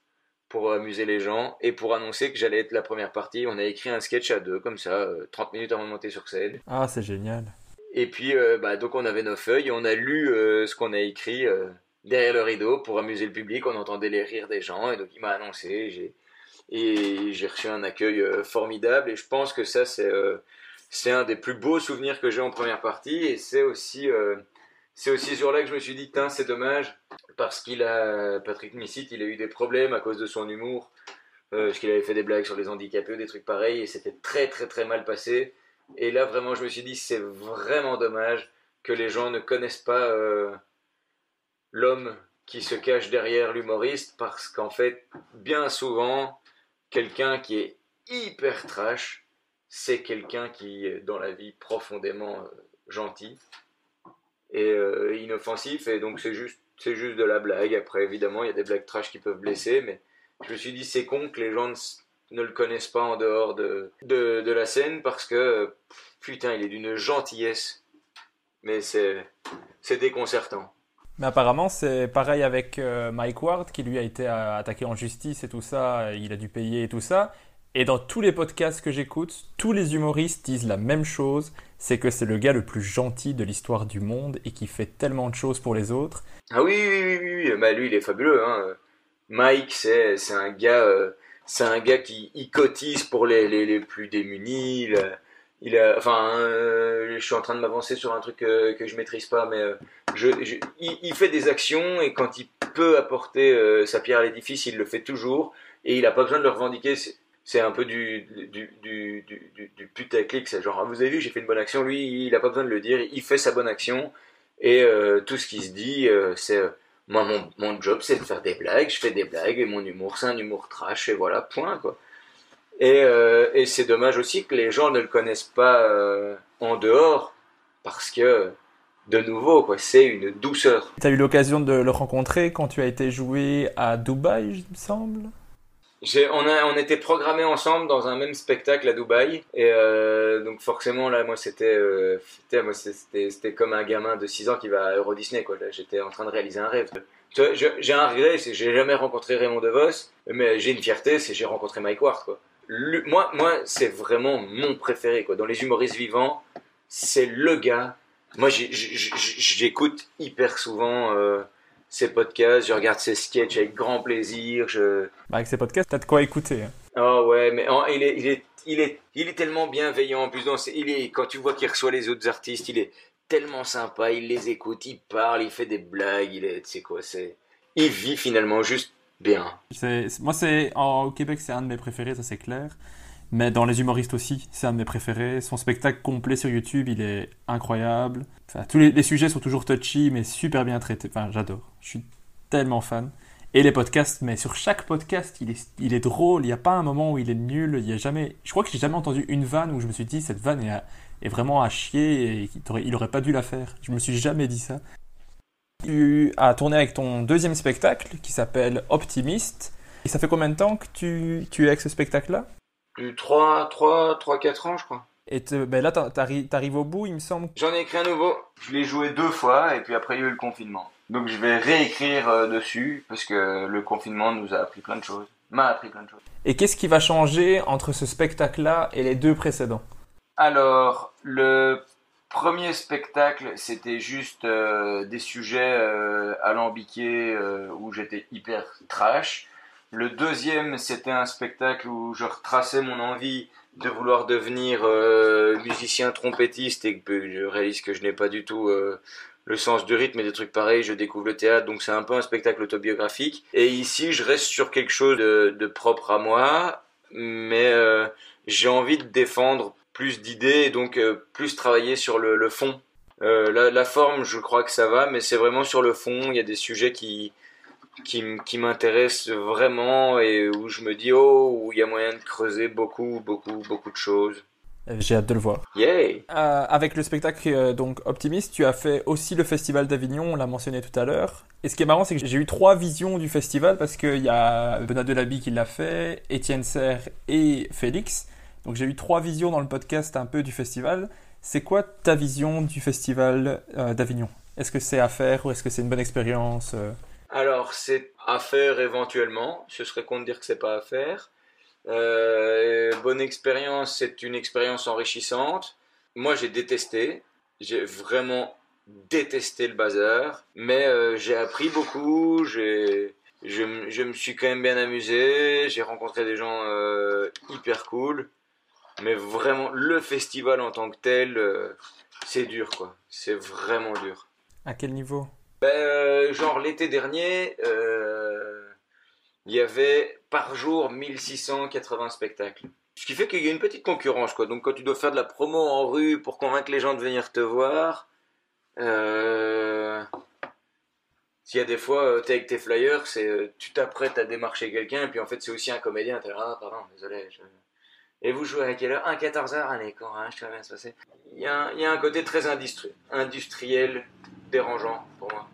pour amuser les gens et pour annoncer que j'allais être la première partie. On a écrit un sketch à deux comme ça, 30 euh, minutes avant de monter sur scène. Ah, c'est génial. Et puis euh, bah, donc on avait nos feuilles, et on a lu euh, ce qu'on a écrit derrière le rideau pour amuser le public. On entendait les rires des gens et donc il m'a annoncé. J'ai et j'ai reçu un accueil formidable. Et je pense que ça c'est c'est un des plus beaux souvenirs que j'ai en première partie. Et c'est aussi c'est aussi sur là que je me suis dit, c'est dommage, parce qu'il a, Patrick Missit, il a eu des problèmes à cause de son humour, euh, parce qu'il avait fait des blagues sur les handicapés des trucs pareils, et c'était très très très mal passé. Et là, vraiment, je me suis dit, c'est vraiment dommage que les gens ne connaissent pas euh, l'homme qui se cache derrière l'humoriste, parce qu'en fait, bien souvent, quelqu'un qui est hyper trash, c'est quelqu'un qui est dans la vie profondément euh, gentil et euh, inoffensif et donc c'est juste de la blague. Après évidemment il y a des blagues trash qui peuvent blesser mais je me suis dit c'est con que les gens ne, le connaissent pas en dehors de, la scène parce que putain il est d'une gentillesse mais c'est déconcertant mais apparemment, c'est pareil avec euh, Mike Ward, qui lui a été attaqué en justice et tout ça, il a dû payer et tout ça. Et dans tous les podcasts que j'écoute, tous les humoristes disent la même chose, c'est que c'est le gars le plus gentil de l'histoire du monde et qui fait tellement de choses pour les autres. Ah oui, oui, oui, oui. Bah, lui il est fabuleux. Hein. Mike, c'est, un gars, euh, c'est un gars qui cotise pour les, les, les plus démunis. Enfin, euh, je suis en train de m'avancer sur un truc que, je maîtrise pas, mais euh, je, il, fait des actions et quand il peut apporter sa pierre à l'édifice, il le fait toujours et il n'a pas besoin de le revendiquer c'est un peu du, putaclic. C'est genre, ah, vous avez vu, j'ai fait une bonne action. Lui, il n'a pas besoin de le dire. Il fait sa bonne action. Et euh, tout ce qui se dit, euh, c'est. Euh, moi, mon, mon job, c'est de faire des blagues. Je fais des blagues. Et mon humour, c'est un humour trash. Et voilà, point, quoi. Et, et c'est dommage aussi que les gens ne le connaissent pas en dehors. Parce que de nouveau, quoi. C'est une douceur. Tu as eu l'occasion de le rencontrer quand tu as été joué à Dubaï, il me semble? On, a, on était programmés ensemble dans un même spectacle à Dubaï. Et euh, donc forcément, là, moi, c'était euh, c'était comme un gamin de 6 ans qui va à Euro Disney. Quoi. J'étais en train de réaliser un rêve. J'ai un regret, c'est que j'ai jamais rencontré Raymond DeVos. Mais j'ai une fierté, c'est que j'ai rencontré Mike Ward. Quoi. Moi, moi c'est vraiment mon préféré. Quoi. Dans les humoristes vivants, c'est le gars. Moi, j'écoute hyper souvent... Euh, ses podcasts, je regarde ses sketchs avec grand plaisir. Je... Bah, avec ses podcasts, t'as de quoi écouter. Oh ouais, mais il, est, il, est, il, est, il est tellement bienveillant. En plus, il est, quand tu vois qu'il reçoit les autres artistes, il est tellement sympa. Il les écoute, il parle, il fait des blagues. Il est, tu sais quoi, c'est, il vit finalement juste moi, c'est au Québec, c'est un de mes préférés, ça c'est clair. Mais dans les humoristes aussi, c'est un de mes préférés. Son spectacle complet sur YouTube, il est incroyable. Tous les, sujets sont toujours touchy, mais super bien traités. Enfin, j'adore. Je suis tellement fan. Et les podcasts, mais sur chaque podcast, il est, drôle. Il n'y a pas un moment où il est nul. Il y a jamais. Je crois que j'ai jamais entendu une vanne où je me suis dit cette vanne est, est vraiment à chier et il n'aurait pas dû la faire. Je me suis jamais dit ça. Tu as tourné avec ton deuxième spectacle qui s'appelle Optimiste. Et ça fait combien de temps que tu, tu es avec ce spectacle-là? 3, 3, 3, 4 ans, je crois. Et ben là, t'arrives au bout, il me semble. J'en ai écrit un nouveau. Je l'ai joué deux fois, et puis après, il y a eu le confinement. Donc, je vais réécrire euh, dessus, parce que le confinement nous a appris plein de choses. M'a appris plein de choses. Et qu'est-ce qui va changer entre ce spectacle-là et les deux précédents? Alors, le premier spectacle, c'était juste euh, des sujets euh, alambiqués où j'étais hyper trash. Le deuxième, c'était un spectacle où je retraçais mon envie de vouloir devenir euh, musicien trompettiste et que je réalise que je n'ai pas du tout euh, le sens du rythme et des trucs pareils. Je découvre le théâtre, donc c'est un peu un spectacle autobiographique. Et ici, je reste sur quelque chose de, propre à moi, mais euh, j'ai envie de défendre plus d'idées et donc plus travailler sur le, fond. La, la, forme, je crois que ça va, mais c'est vraiment sur le fond. Il y a des sujets qui qui, m'intéresse vraiment et où je me dis oh où il y a moyen de creuser beaucoup beaucoup beaucoup de choses. Euh, j'ai hâte de le voir. Yay euh, avec le spectacle euh, donc Optimiste, tu as fait aussi le Festival d'Avignon, on l'a mentionné tout à l'heure. Et ce qui est marrant, c'est que j'ai eu trois visions du festival parce qu'il y a Benoît Delaby qui l'a fait, Étienne Serre et Félix. Donc j'ai eu trois visions dans le podcast un peu du festival. C'est quoi ta vision du Festival d'Avignon? Est-ce que c'est à faire ou est-ce que c'est une bonne expérience alors, c'est à faire éventuellement. Ce serait con de dire que c'est pas à faire. Euh, bonne expérience, c'est une expérience enrichissante. Moi, j'ai détesté. J'ai vraiment détesté le bazar. Mais euh, j'ai appris beaucoup. je, me suis quand même bien amusé. J'ai rencontré des gens euh, hyper cool. Mais vraiment, le festival en tant que tel, c'est dur, quoi. C'est vraiment dur. À quel niveau ben, euh, genre l'été dernier, euh, il y avait par jour 1680 spectacles. Ce qui fait qu'il y a une petite concurrence, quoi. Donc quand tu dois faire de la promo en rue pour convaincre les gens de venir te voir, euh, s'il y a des fois, tu es avec tes flyers, c'est tu t'apprêtes à démarcher quelqu'un, et puis en fait c'est aussi un comédien, t'es ah pardon, désolé. Et vous jouez à quelle heure? Un 14h Allez, quand hein, je te bien se passer. Il y, a, il y a un côté très industriel dérangeant pour moi.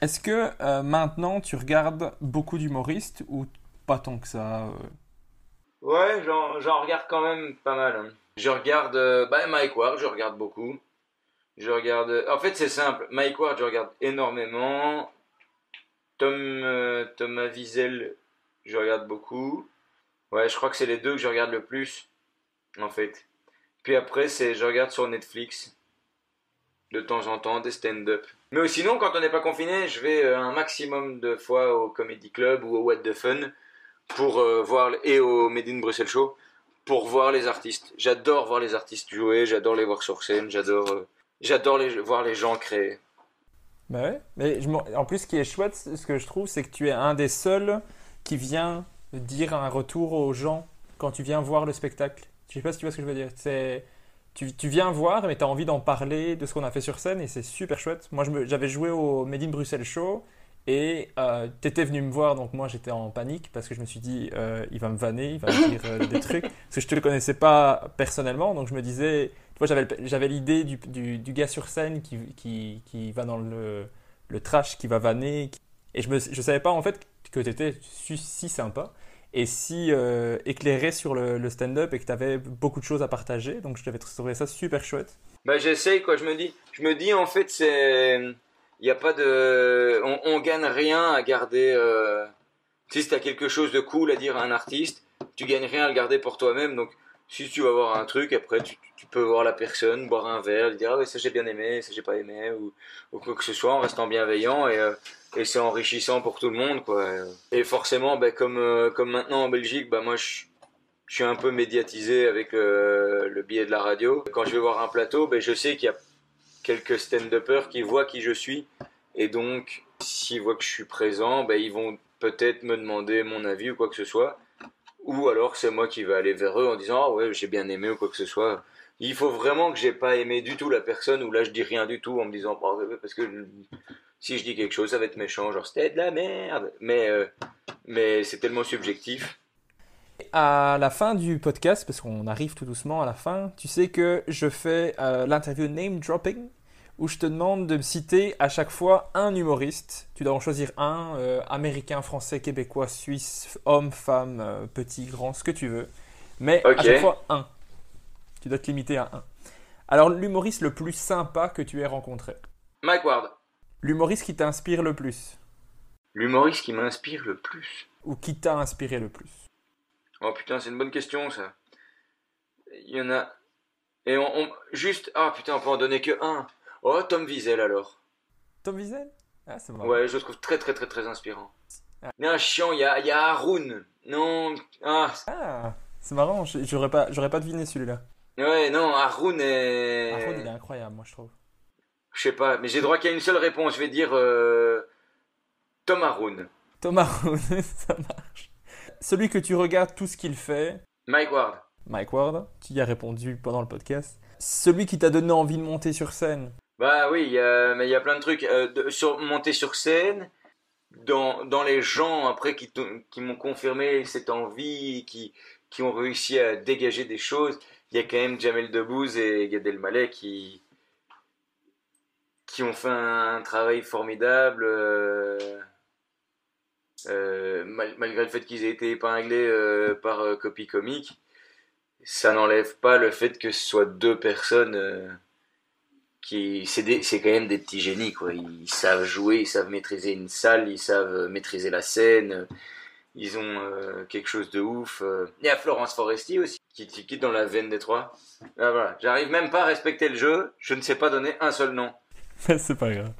Est-ce que euh, maintenant tu regardes beaucoup d'humoristes ou pas tant que ça euh? Ouais, j'en regarde quand même pas mal. Hein. Je regarde euh, bah, Mike Ward, je regarde beaucoup. Je regarde. En fait, c'est simple. Mike Ward, je regarde énormément. Tom, Thomas Wiesel, je regarde beaucoup. Ouais, je crois que c'est les deux que je regarde le plus, en fait. Puis après, c'est je regarde sur Netflix de temps en temps des stand-up. Mais sinon, quand on n'est pas confiné, je vais euh, un maximum de fois au Comedy Club ou au What the Fun pour euh, voir et au Made in Bruxelles Show pour voir les artistes. J'adore voir les artistes jouer, j'adore les voir sur scène, j'adore euh, voir les gens créer. Bah ouais, mais en plus ce qui est chouette, ce que je trouve, c'est que tu es un des seuls qui vient dire un retour aux gens quand tu viens voir le spectacle. Je sais pas si tu vois ce que je veux dire. C'est tu, viens voir, mais tu as envie d'en parler de ce qu'on a fait sur scène et c'est super chouette. Moi, j'avais joué au Made in Bruxelles Show Et euh, t'étais venu me voir, donc moi j'étais en panique parce que je me suis dit, euh, il va me vanner, il va me dire euh, des trucs. <laughs> Parce que je te le connaissais pas personnellement, donc je me disais, tu vois, j'avais, l'idée du, du, du, gars sur scène qui, qui, qui va dans le, le trash, qui va vanner. Et je ne je savais pas en fait que tu étais si sympa et si euh, éclairé sur le, stand-up et que tu avais beaucoup de choses à partager. Donc je t'avais trouvé ça super chouette. Bah j'essaye quoi, je me dis, je me dis en fait c'est n'y a pas de. On, on, gagne rien à garder. Euh... Si tu as quelque chose de cool à dire à un artiste, tu gagnes rien à le garder pour toi-même. Donc, si tu vas voir un truc, après, tu, peux voir la personne, boire un verre, lui dire Ah, ça j'ai bien aimé, ça j'ai pas aimé, ou, ou, quoi que ce soit, en restant bienveillant. Et, euh, et c'est enrichissant pour tout le monde, quoi. Et forcément, bah, comme, euh, comme maintenant en Belgique, bah, moi, je, suis un peu médiatisé avec euh, le biais de la radio. Quand je vais voir un plateau, bah, je sais qu'il y a quelques stand-uppers qui voient qui je suis. Et donc, s'ils voient que je suis présent, ben, ils vont peut-être me demander mon avis ou quoi que ce soit. Ou alors c'est moi qui vais aller vers eux en disant Ah ouais, j'ai bien aimé ou quoi que ce soit. Il faut vraiment que j'ai pas aimé du tout la personne ou là je dis rien du tout en me disant parce que si je dis quelque chose ça va être méchant, genre c'était de la merde. Mais, euh, mais c'est tellement subjectif. À la fin du podcast, parce qu'on arrive tout doucement à la fin, tu sais que je fais euh, l'interview name dropping où je te demande de me citer à chaque fois un humoriste. Tu dois en choisir un, euh, américain, français, québécois, suisse, homme, femme, petit, grand, ce que tu veux. Mais okay. à chaque fois un. Tu dois te limiter à un. Alors, l'humoriste le plus sympa que tu aies rencontré Mike Ward. L'humoriste qui t'inspire le plus L'humoriste qui m'inspire le plus Ou qui t'a inspiré le plus Oh putain, c'est une bonne question ça. Il y en a. Et on, on... juste. Ah putain, on peut en donner que un. Oh, Tom Wiesel alors. Tom Wiesel? Ah, c'est marrant. Ouais, je le trouve très très très très inspirant. Ah. Mais un chiant, il y a, y a Haroun. Non. Ah, ah c'est marrant, j'aurais pas, j'aurais pas deviné celui-là. Ouais, non, Haroun est. Haroun, il est incroyable, moi je trouve. Je sais pas, mais j'ai droit qu'à une seule réponse. Je vais dire euh... Tom Haroun. Tom Haroun, <laughs> ça marche. Celui que tu regardes tout ce qu'il fait. Mike Ward. Mike Ward, tu y as répondu pendant le podcast. Celui qui t'a donné envie de monter sur scène. Bah oui, y mais il y a plein de trucs. Euh, de, sur, monter sur scène, dans, dans les gens après qui, qui m'ont confirmé cette envie, qui, qui ont réussi à dégager des choses, il y a quand même Jamel Debbouze et Gad Elmaleh qui, qui ont fait un travail formidable. Euh, euh, mal, malgré le fait qu'ils aient été épinglés euh, par Copy Comique, ça n'enlève pas le fait que ce soit deux personnes qui. C'est quand même des petits génies, quoi. Ils savent jouer, ils savent maîtriser une salle, ils savent maîtriser la scène. Ils ont quelque chose de ouf. Y a Florence Foresti aussi, qui, qui dans la veine des trois. Ah, voilà. J'arrive même pas à respecter le jeu, je ne sais pas donner un seul nom. <laughs> C'est pas grave.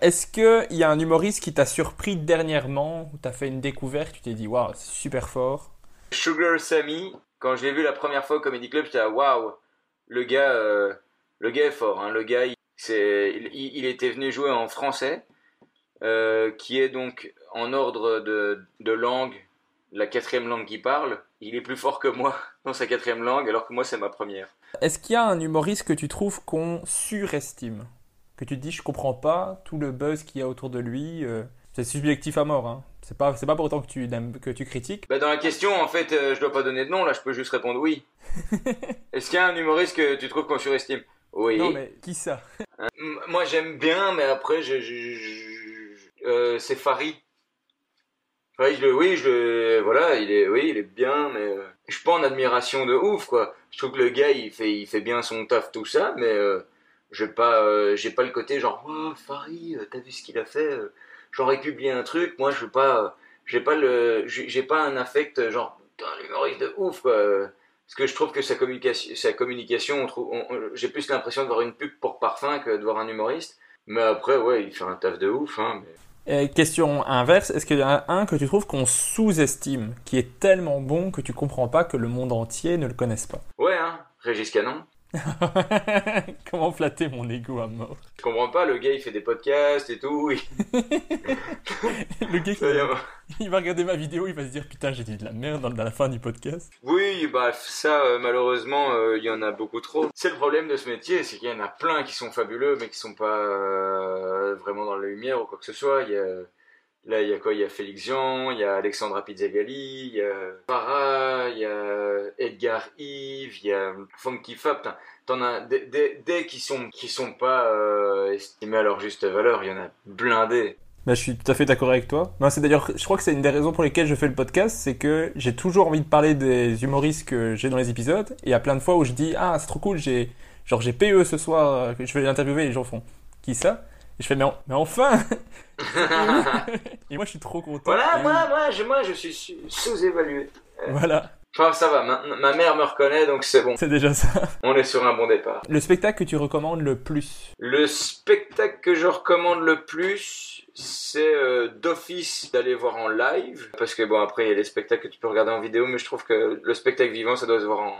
Est-ce qu'il y a un humoriste qui t'a surpris dernièrement, où t'as fait une découverte, tu t'es dit waouh, c'est super fort? Sugar Sammy, quand je l'ai vu la première fois au Comedy Club, j'étais waouh, le gars, euh, le gars est fort. Hein. Le gars, il, il, il, était venu jouer en français, euh, qui est donc en ordre de, de langue la quatrième langue qu'il parle. Il est plus fort que moi <laughs> dans sa quatrième langue, alors que moi c'est ma première. Est-ce qu'il y a un humoriste que tu trouves qu'on surestime? Que tu te dis je comprends pas tout le buzz qu'il y a autour de lui. Euh, c'est subjectif à mort. Hein. C'est pas c'est pas pour autant que tu que tu critiques. Bah dans la question en fait euh, je dois pas donner de nom là je peux juste répondre oui. <laughs> Est-ce qu'il y a un humoriste que tu trouves qu'on surestime? Oui. Non mais qui ça? Moi j'aime bien mais après je, je, je euh, c'est Farid. Farid je, oui je voilà il est oui il est bien mais euh, je suis pas en admiration de ouf quoi. Je trouve que le gars il fait il fait bien son taf tout ça mais j'ai pas euh, j'ai pas le côté genre oh, Farid t'as vu ce qu'il a fait euh, j'aurais publié un truc moi je veux pas j'ai pas le j'ai pas un affect genre un humoriste de ouf quoi parce que je trouve que sa communication sa communication j'ai plus l'impression de voir une pub pour parfum que de voir un humoriste. Mais après ouais il fait un taf de ouf hein mais... Et question inverse, est-ce qu'il y en a un que tu trouves qu'on sous-estime, qui est tellement bon que tu comprends pas que le monde entier ne le connaisse pas? Ouais, hein, Régis Canon. <laughs> Comment flatter mon ego à mort Je comprends pas, le gars il fait des podcasts et tout. Il... <laughs> le gars il va... il va regarder ma vidéo, il va se dire putain j'ai dit de la merde dans la fin du podcast. Oui, bah ça euh, malheureusement il euh, y en a beaucoup trop. C'est le problème de ce métier, c'est qu'il y en a plein qui sont fabuleux mais qui sont pas euh, vraiment dans la lumière ou quoi que ce soit. Il y a, Là, il y a quoi? Il y a Félix Jean, il y a Alexandra Pizzagalli, il y a Farah, il y a Edgar Yves, il y a Funky Fab. T'en as des, qui sont qui sont pas euh, estimés à leur juste valeur. Il y en a blindés. Bah, je suis tout à fait d'accord avec toi. Ben, c'est d'ailleurs, je crois que c'est une des raisons pour lesquelles je fais le podcast, c'est que j'ai toujours envie de parler des humoristes que j'ai dans les épisodes. Et il y a plein de fois où je dis ah c'est trop cool, j'ai genre j'ai PE ce soir, je vais l'interviewer et les gens font qui ça? Et je fais mais, mais enfin <laughs> Et moi je suis trop content. Voilà, moi, moi, je, moi, je suis su- sous-évalué. Voilà, Enfin, ça va. Ma, ma mère me reconnaît, donc c'est bon. c'est déjà ça. On est sur un bon départ. Le spectacle que tu recommandes le plus Le spectacle que je recommande le plus, c'est euh, d'office d'aller voir en live. Parce que bon, après, il y a les spectacles que tu peux regarder en vidéo, mais je trouve que le spectacle vivant, ça doit se voir en,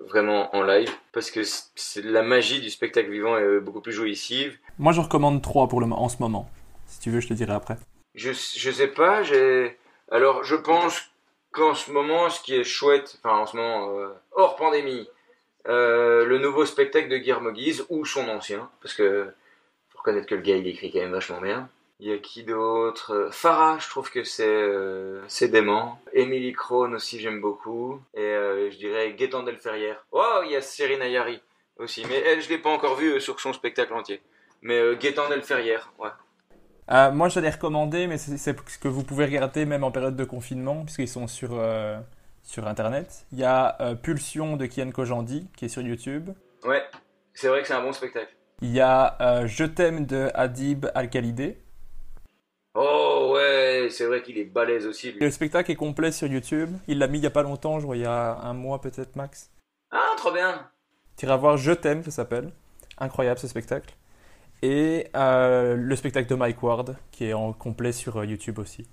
vraiment en live. Parce que c'est- la magie du spectacle vivant est beaucoup plus jouissive. Moi je recommande trois pour le en ce moment. Si tu veux, je te dirai après. Je, je sais pas, j'ai. Alors, je pense qu'en ce moment, ce qui est chouette, enfin, en ce moment, euh, hors pandémie, euh, le nouveau spectacle de Guillermo Guise, ou son ancien, parce que faut reconnaître que le gars, il écrit quand même vachement bien. Il y a qui d'autre? Euh, Farah, je trouve que c'est euh, c'est dément. Emily Crone aussi, j'aime beaucoup. Et euh, je dirais Gaëtan Delferrière. Oh, il y a Serena Yari aussi, mais elle, je l'ai pas encore vue euh, sur son spectacle entier. Mais euh, Gaëtan Delferrière, ouais. Euh, moi, je l'ai recommandé, mais c'est ce que vous pouvez regarder même en période de confinement, puisqu'ils sont sur, euh, sur Internet. Il y a euh, Pulsion de Kian Kojandi, qui est sur YouTube. Ouais, c'est vrai que c'est un bon spectacle. Il y a Je t'aime de Adib Al-Khalidé. Oh ouais, c'est vrai qu'il est balèze aussi lui. Le spectacle est complet sur YouTube. Il l'a mis il y a pas longtemps, je crois, il y a un mois peut-être max. Ah, trop bien. Tu iras voir Je t'aime, ça s'appelle. Incroyable ce spectacle. Et euh, le spectacle de Mike Ward, qui est en complet sur euh, YouTube aussi.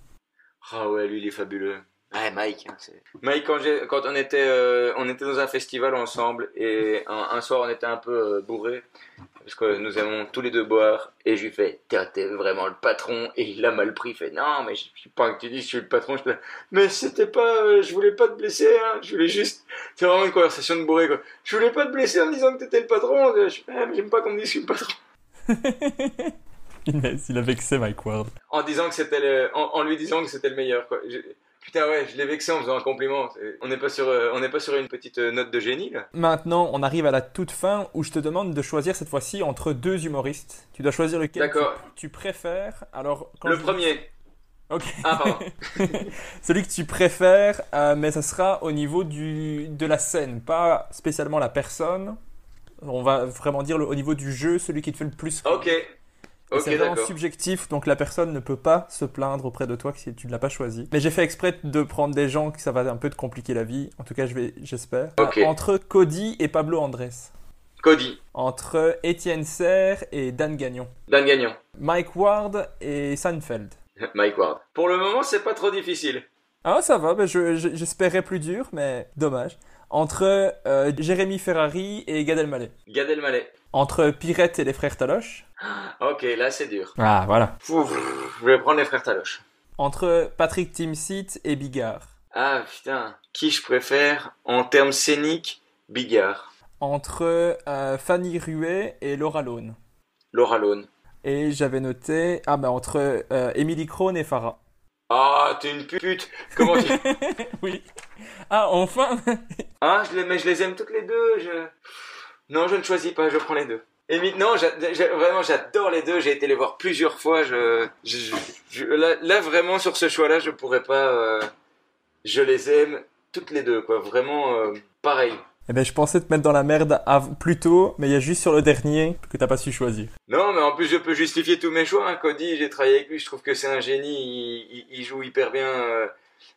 Ah ouais, lui il est fabuleux. Ouais, Mike. hein, c'est- Mike, quand, on était, euh, on était dans un festival ensemble et un, un soir on était un peu euh, bourrés parce que nous aimons tous les deux boire et je lui fais T'es t'es vraiment le patron? Et il a mal pris. Il fait non mais je suis pas que tu dis je suis le patron. Je fais, mais c'était pas, euh, je voulais pas te blesser. Hein, je voulais juste. C'est vraiment une conversation de bourré quoi. Je voulais pas te blesser en disant que t'étais le patron. Je fais, Ah, mais j'aime pas qu'on me dise que je suis le patron. <laughs> Inès, il a vexé Mike Ward. en disant que c'était le, en, en lui disant que c'était le meilleur quoi. Je- putain ouais, je l'ai vexé en faisant un compliment. On n'est pas sur, euh, on n'est pas sur une petite euh, note de génie là. Maintenant, on arrive à la toute fin où je te demande de choisir cette fois-ci entre deux humoristes. Tu dois choisir lequel tu, tu préfères. Alors, quand Le je- premier. Ok. Ah pardon. <laughs> Celui que tu préfères, euh, mais ça sera au niveau du, de la scène, pas spécialement la personne. On va vraiment dire le- au niveau du jeu, celui qui te fait le plus. ok. C'est vraiment subjectif, donc la personne ne peut pas se plaindre auprès de toi si tu ne l'as pas choisi. Mais j'ai fait exprès de prendre des gens que ça va un peu te compliquer la vie. En tout cas, je vais, j'espère. Entre Cody et Pablo Andrés. Cody. Entre Étienne Serre et Dan Gagnon. Dan Gagnon. Mike Ward et Seinfeld. <laughs> Mike Ward. Pour le moment, c'est pas trop difficile. Ah, ça va, ben je- je- j'espérais plus dur, mais dommage. Entre euh, Jérémy Ferrari et Gad Elmaleh. Gad Elmaleh. Entre Pirette et les frères Taloche. Ok, là c'est dur. Ah, voilà. Ouf, je vais prendre les frères Taloche. Entre Patrick Timsit et Bigard. Ah putain. Qui je préfère en termes scéniques? Bigard. Entre euh, Fanny Ruet et Laura Lone. Laura Lone. Et j'avais noté, ah ben entre euh, Émilie Krohn et Farah. Ah, t'es une pute. Comment tu... <laughs> oui. Ah, enfin Ah, je les, mais je les aime toutes les deux. Je... Non, je ne choisis pas, je prends les deux. Et maintenant, vraiment, j'adore les deux. J'ai été les voir plusieurs fois. Je, je, je- je- là, là, vraiment, sur ce choix-là, je pourrais pas. euh, Je les aime toutes les deux, quoi. Vraiment, euh, pareil. Eh ben, je pensais te mettre dans la merde plus tôt, mais il y a juste sur le dernier que t'as pas su choisir. Non, mais en plus, je peux justifier tous mes choix. hein. Cody, j'ai travaillé avec lui. Je trouve que c'est un génie. Il, joue hyper bien euh,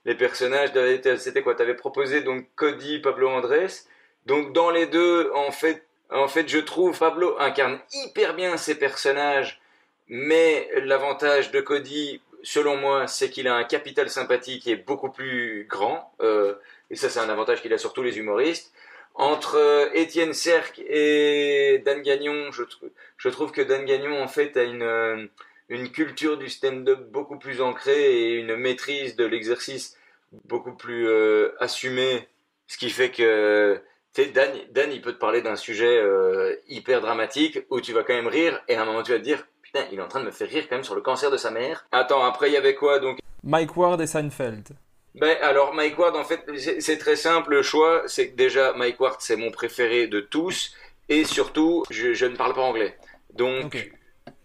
les personnages. C'était quoi T'avais proposé donc Cody, Pablo Andrés. Donc dans les deux, en fait, en fait, je trouve Pablo incarne hyper bien ses personnages. Mais l'avantage de Cody, selon moi, c'est qu'il a un capital sympathie qui est beaucoup plus grand. Euh, et ça, c'est un avantage qu'il a sur tous les humoristes. Entre euh, Étienne Serck et Dan Gagnon, je, tr- je trouve que Dan Gagnon, en fait, a une, euh, une culture du stand-up beaucoup plus ancrée et une maîtrise de l'exercice beaucoup plus euh, assumée. Ce qui fait que, Dan, Dan, il peut te parler d'un sujet hyper dramatique où tu vas quand même rire et à un moment tu vas te dire, putain, il est en train de me faire rire quand même sur le cancer de sa mère. Attends, après il y avait quoi donc? Mike Ward et Seinfeld. Ben alors Mike Ward en fait c'est très simple le choix, c'est que déjà Mike Ward c'est mon préféré de tous et surtout je, je ne parle pas anglais. Donc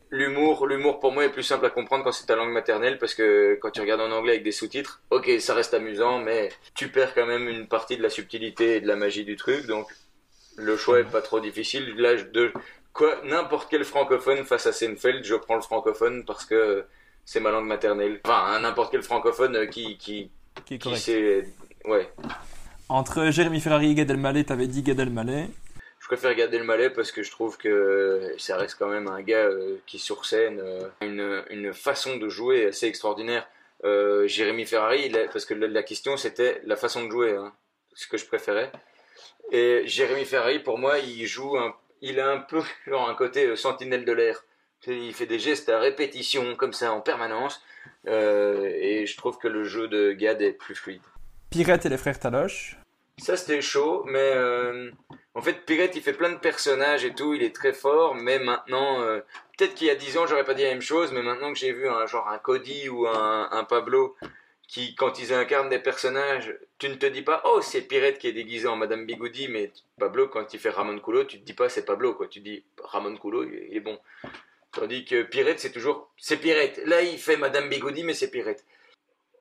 l'humour l'humour pour moi est plus simple à comprendre quand c'est ta langue maternelle parce que quand tu regardes en anglais avec des sous-titres, OK, ça reste amusant mais tu perds quand même une partie de la subtilité et de la magie du truc donc le choix est pas trop difficile. Là, de quoi n'importe quel francophone face à Seinfeld, je prends le francophone parce que c'est ma langue maternelle. Enfin, n'importe quel francophone qui qui Qui est qui correct. ouais. Entre Jérémy Ferrari et Gad Elmaleh, t'avais dit Gad Elmaleh. Je préfère garder le Malais parce que je trouve que ça reste quand même un gars euh, qui sur scène euh, a une, une façon de jouer assez extraordinaire. Euh, Jérémy Ferrari, parce que la, la question c'était la façon de jouer, hein, ce que je préférais. Et Jérémy Ferrari, pour moi, il joue, un, il a un peu genre un côté euh, sentinelle de l'air. Il fait des gestes à répétition comme ça en permanence. Euh, et je trouve que le jeu de Gad est plus fluide. Pirate et les frères Taloche. Ça c'était chaud, mais euh, en fait Pirate il fait plein de personnages et tout, il est très fort, mais maintenant, euh, peut-être qu'il y a 10 ans j'aurais pas dit la même chose, mais maintenant que j'ai vu un genre un Cody ou un, un Pablo qui quand ils incarnent des personnages, tu ne te dis pas oh c'est Pirate qui est déguisé en Madame Bigoudi, mais Pablo quand il fait Ramon Culo, tu te dis pas c'est Pablo quoi, tu dis Ramon Culo il est- il est bon. Tandis que Pirate c'est toujours c'est Pirate. Là il fait Madame Bigoudi mais c'est Pirate.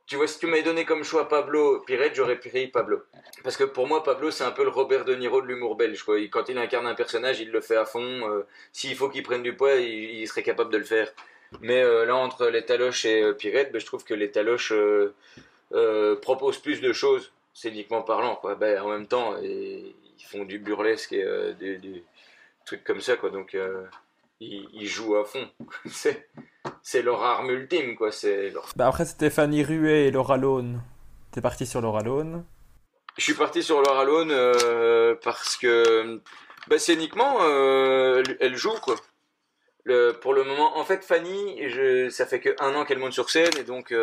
Tu vois, si tu m'avais donné comme choix Pablo, Pirate, j'aurais pris Pablo. Parce que pour moi, Pablo, c'est un peu le Robert De Niro de l'humour belge. Quand il incarne un personnage, il le fait à fond. euh, S'il faut qu'il prenne du poids, il, serait capable de le faire. Mais euh, là, entre les Taloches et euh, Pirate, ben, je trouve que les Taloches proposent plus de choses, scéniquement parlant. Quoi. Ben, en même temps, ils font du burlesque et des, des trucs comme ça. Donc, ils, ils jouent à fond. <laughs> c'est, leur arme ultime. Quoi. C'est leur Bah après, c'était Fanny Ruet et Laura Lone. T'es parti sur Laura Lone. Je suis parti sur Laura Lone euh, parce que bah, scéniquement, euh, elle- elle joue quoi. Le, pour le moment, en fait, Fanny, je, ça fait que un an qu'elle monte sur scène et donc euh,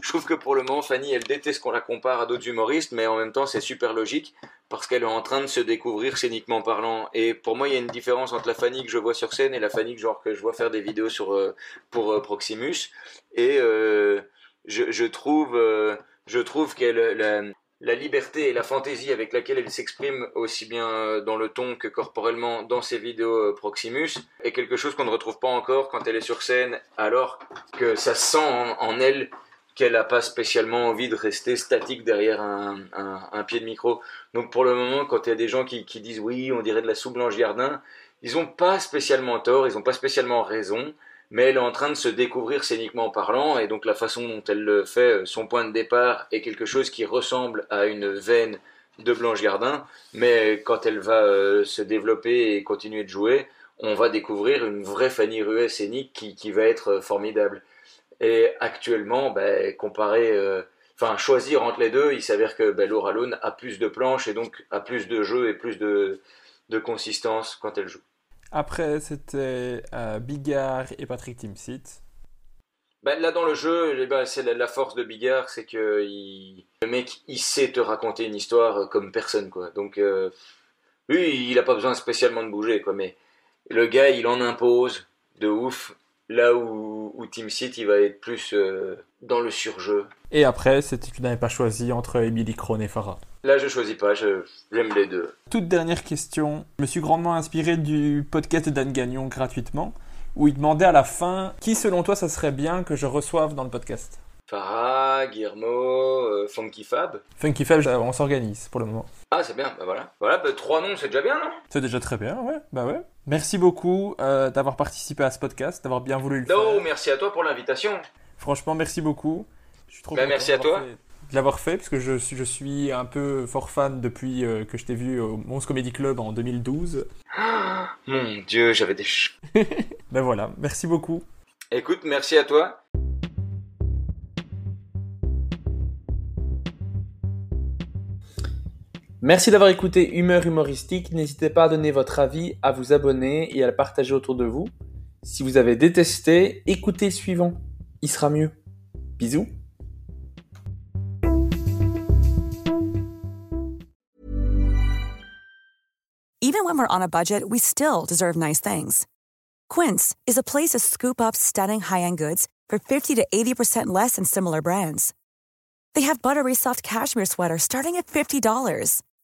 je trouve que pour le moment, Fanny, elle déteste qu'on la compare à d'autres humoristes, mais en même temps, c'est super logique parce qu'elle est en train de se découvrir scéniquement parlant. Et pour moi, il y a une différence entre la Fanny que je vois sur scène et la Fanny que je vois faire des vidéos sur euh, pour euh, Proximus. Et euh, je, je trouve, euh, je trouve qu'elle la, liberté et la fantaisie avec laquelle elle s'exprime aussi bien euh, dans le ton que corporellement dans ses vidéos Proximus est quelque chose qu'on ne retrouve pas encore quand elle est sur scène alors que ça sent en, en elle qu'elle n'a pas spécialement envie de rester statique derrière un, pied de micro. Donc pour le moment, quand il y a des gens qui, disent oui, on dirait de la soupe Blanche Jardin, ils n'ont pas spécialement tort, ils n'ont pas spécialement raison mais elle est en train de se découvrir scéniquement parlant, et donc la façon dont elle le fait, euh, son point de départ est quelque chose qui ressemble à une veine de Blanche Gardin, mais quand elle va euh, se développer et continuer de jouer, on va découvrir une vraie Fanny Ruet scénique qui, qui va être euh, formidable. Et actuellement, ben, comparer, euh, enfin choisir entre les deux, il s'avère que ben, Laura Lone a plus de planches et donc a plus de jeu et plus de, de consistance quand elle joue. Après, c'était euh, Bigard et Patrick Timsit. Ben, là dans le jeu, eh ben, c'est la, la force de Bigard, c'est que il- le mec il sait te raconter une histoire euh, comme personne quoi. Donc euh, lui il a pas besoin spécialement de bouger quoi, mais le gars il en impose de ouf. Là où, où Team Seat il va être plus euh, dans le surjeu. Et après, c'était tu n'avais pas choisi entre Emily Krohn et Farah. Là je choisis pas, je- j'aime les deux. Toute dernière question. Je me suis grandement inspiré du podcast de Dan Gagnon gratuitement, où il demandait à la fin qui, selon toi, ça serait bien que je reçoive dans le podcast? Farah, Guillermo, euh, Funky Fab. Funky Fab, on s'organise pour le moment. Ah c'est bien, bah voilà. Voilà, bah, trois noms c'est déjà bien non? C'est déjà très bien, ouais. Bah ouais. Merci beaucoup euh, d'avoir participé à ce podcast, d'avoir bien voulu le Non, faire. merci à toi pour l'invitation. Franchement, merci beaucoup. Je suis trop Bah, merci à toi. fait- de l'avoir fait, parce que je suis, je suis un peu fort fan depuis euh, que je t'ai vu au Mons Comedy Club en 2012. <gasps> Mon dieu, j'avais des... <laughs> Ben voilà, merci beaucoup. Écoute, merci à toi. Merci d'avoir écouté Humeur humoristique. N'hésitez pas à donner votre avis, à vous abonner et à le partager autour de vous. Si vous avez détesté, écoutez suivant. Il sera mieux. Bisous. Even when we're on a budget, we still deserve nice things. Quince is a place to scoop up stunning high-end goods for 50 to 80% less than similar brands. They have buttery soft cashmere sweaters starting at $50,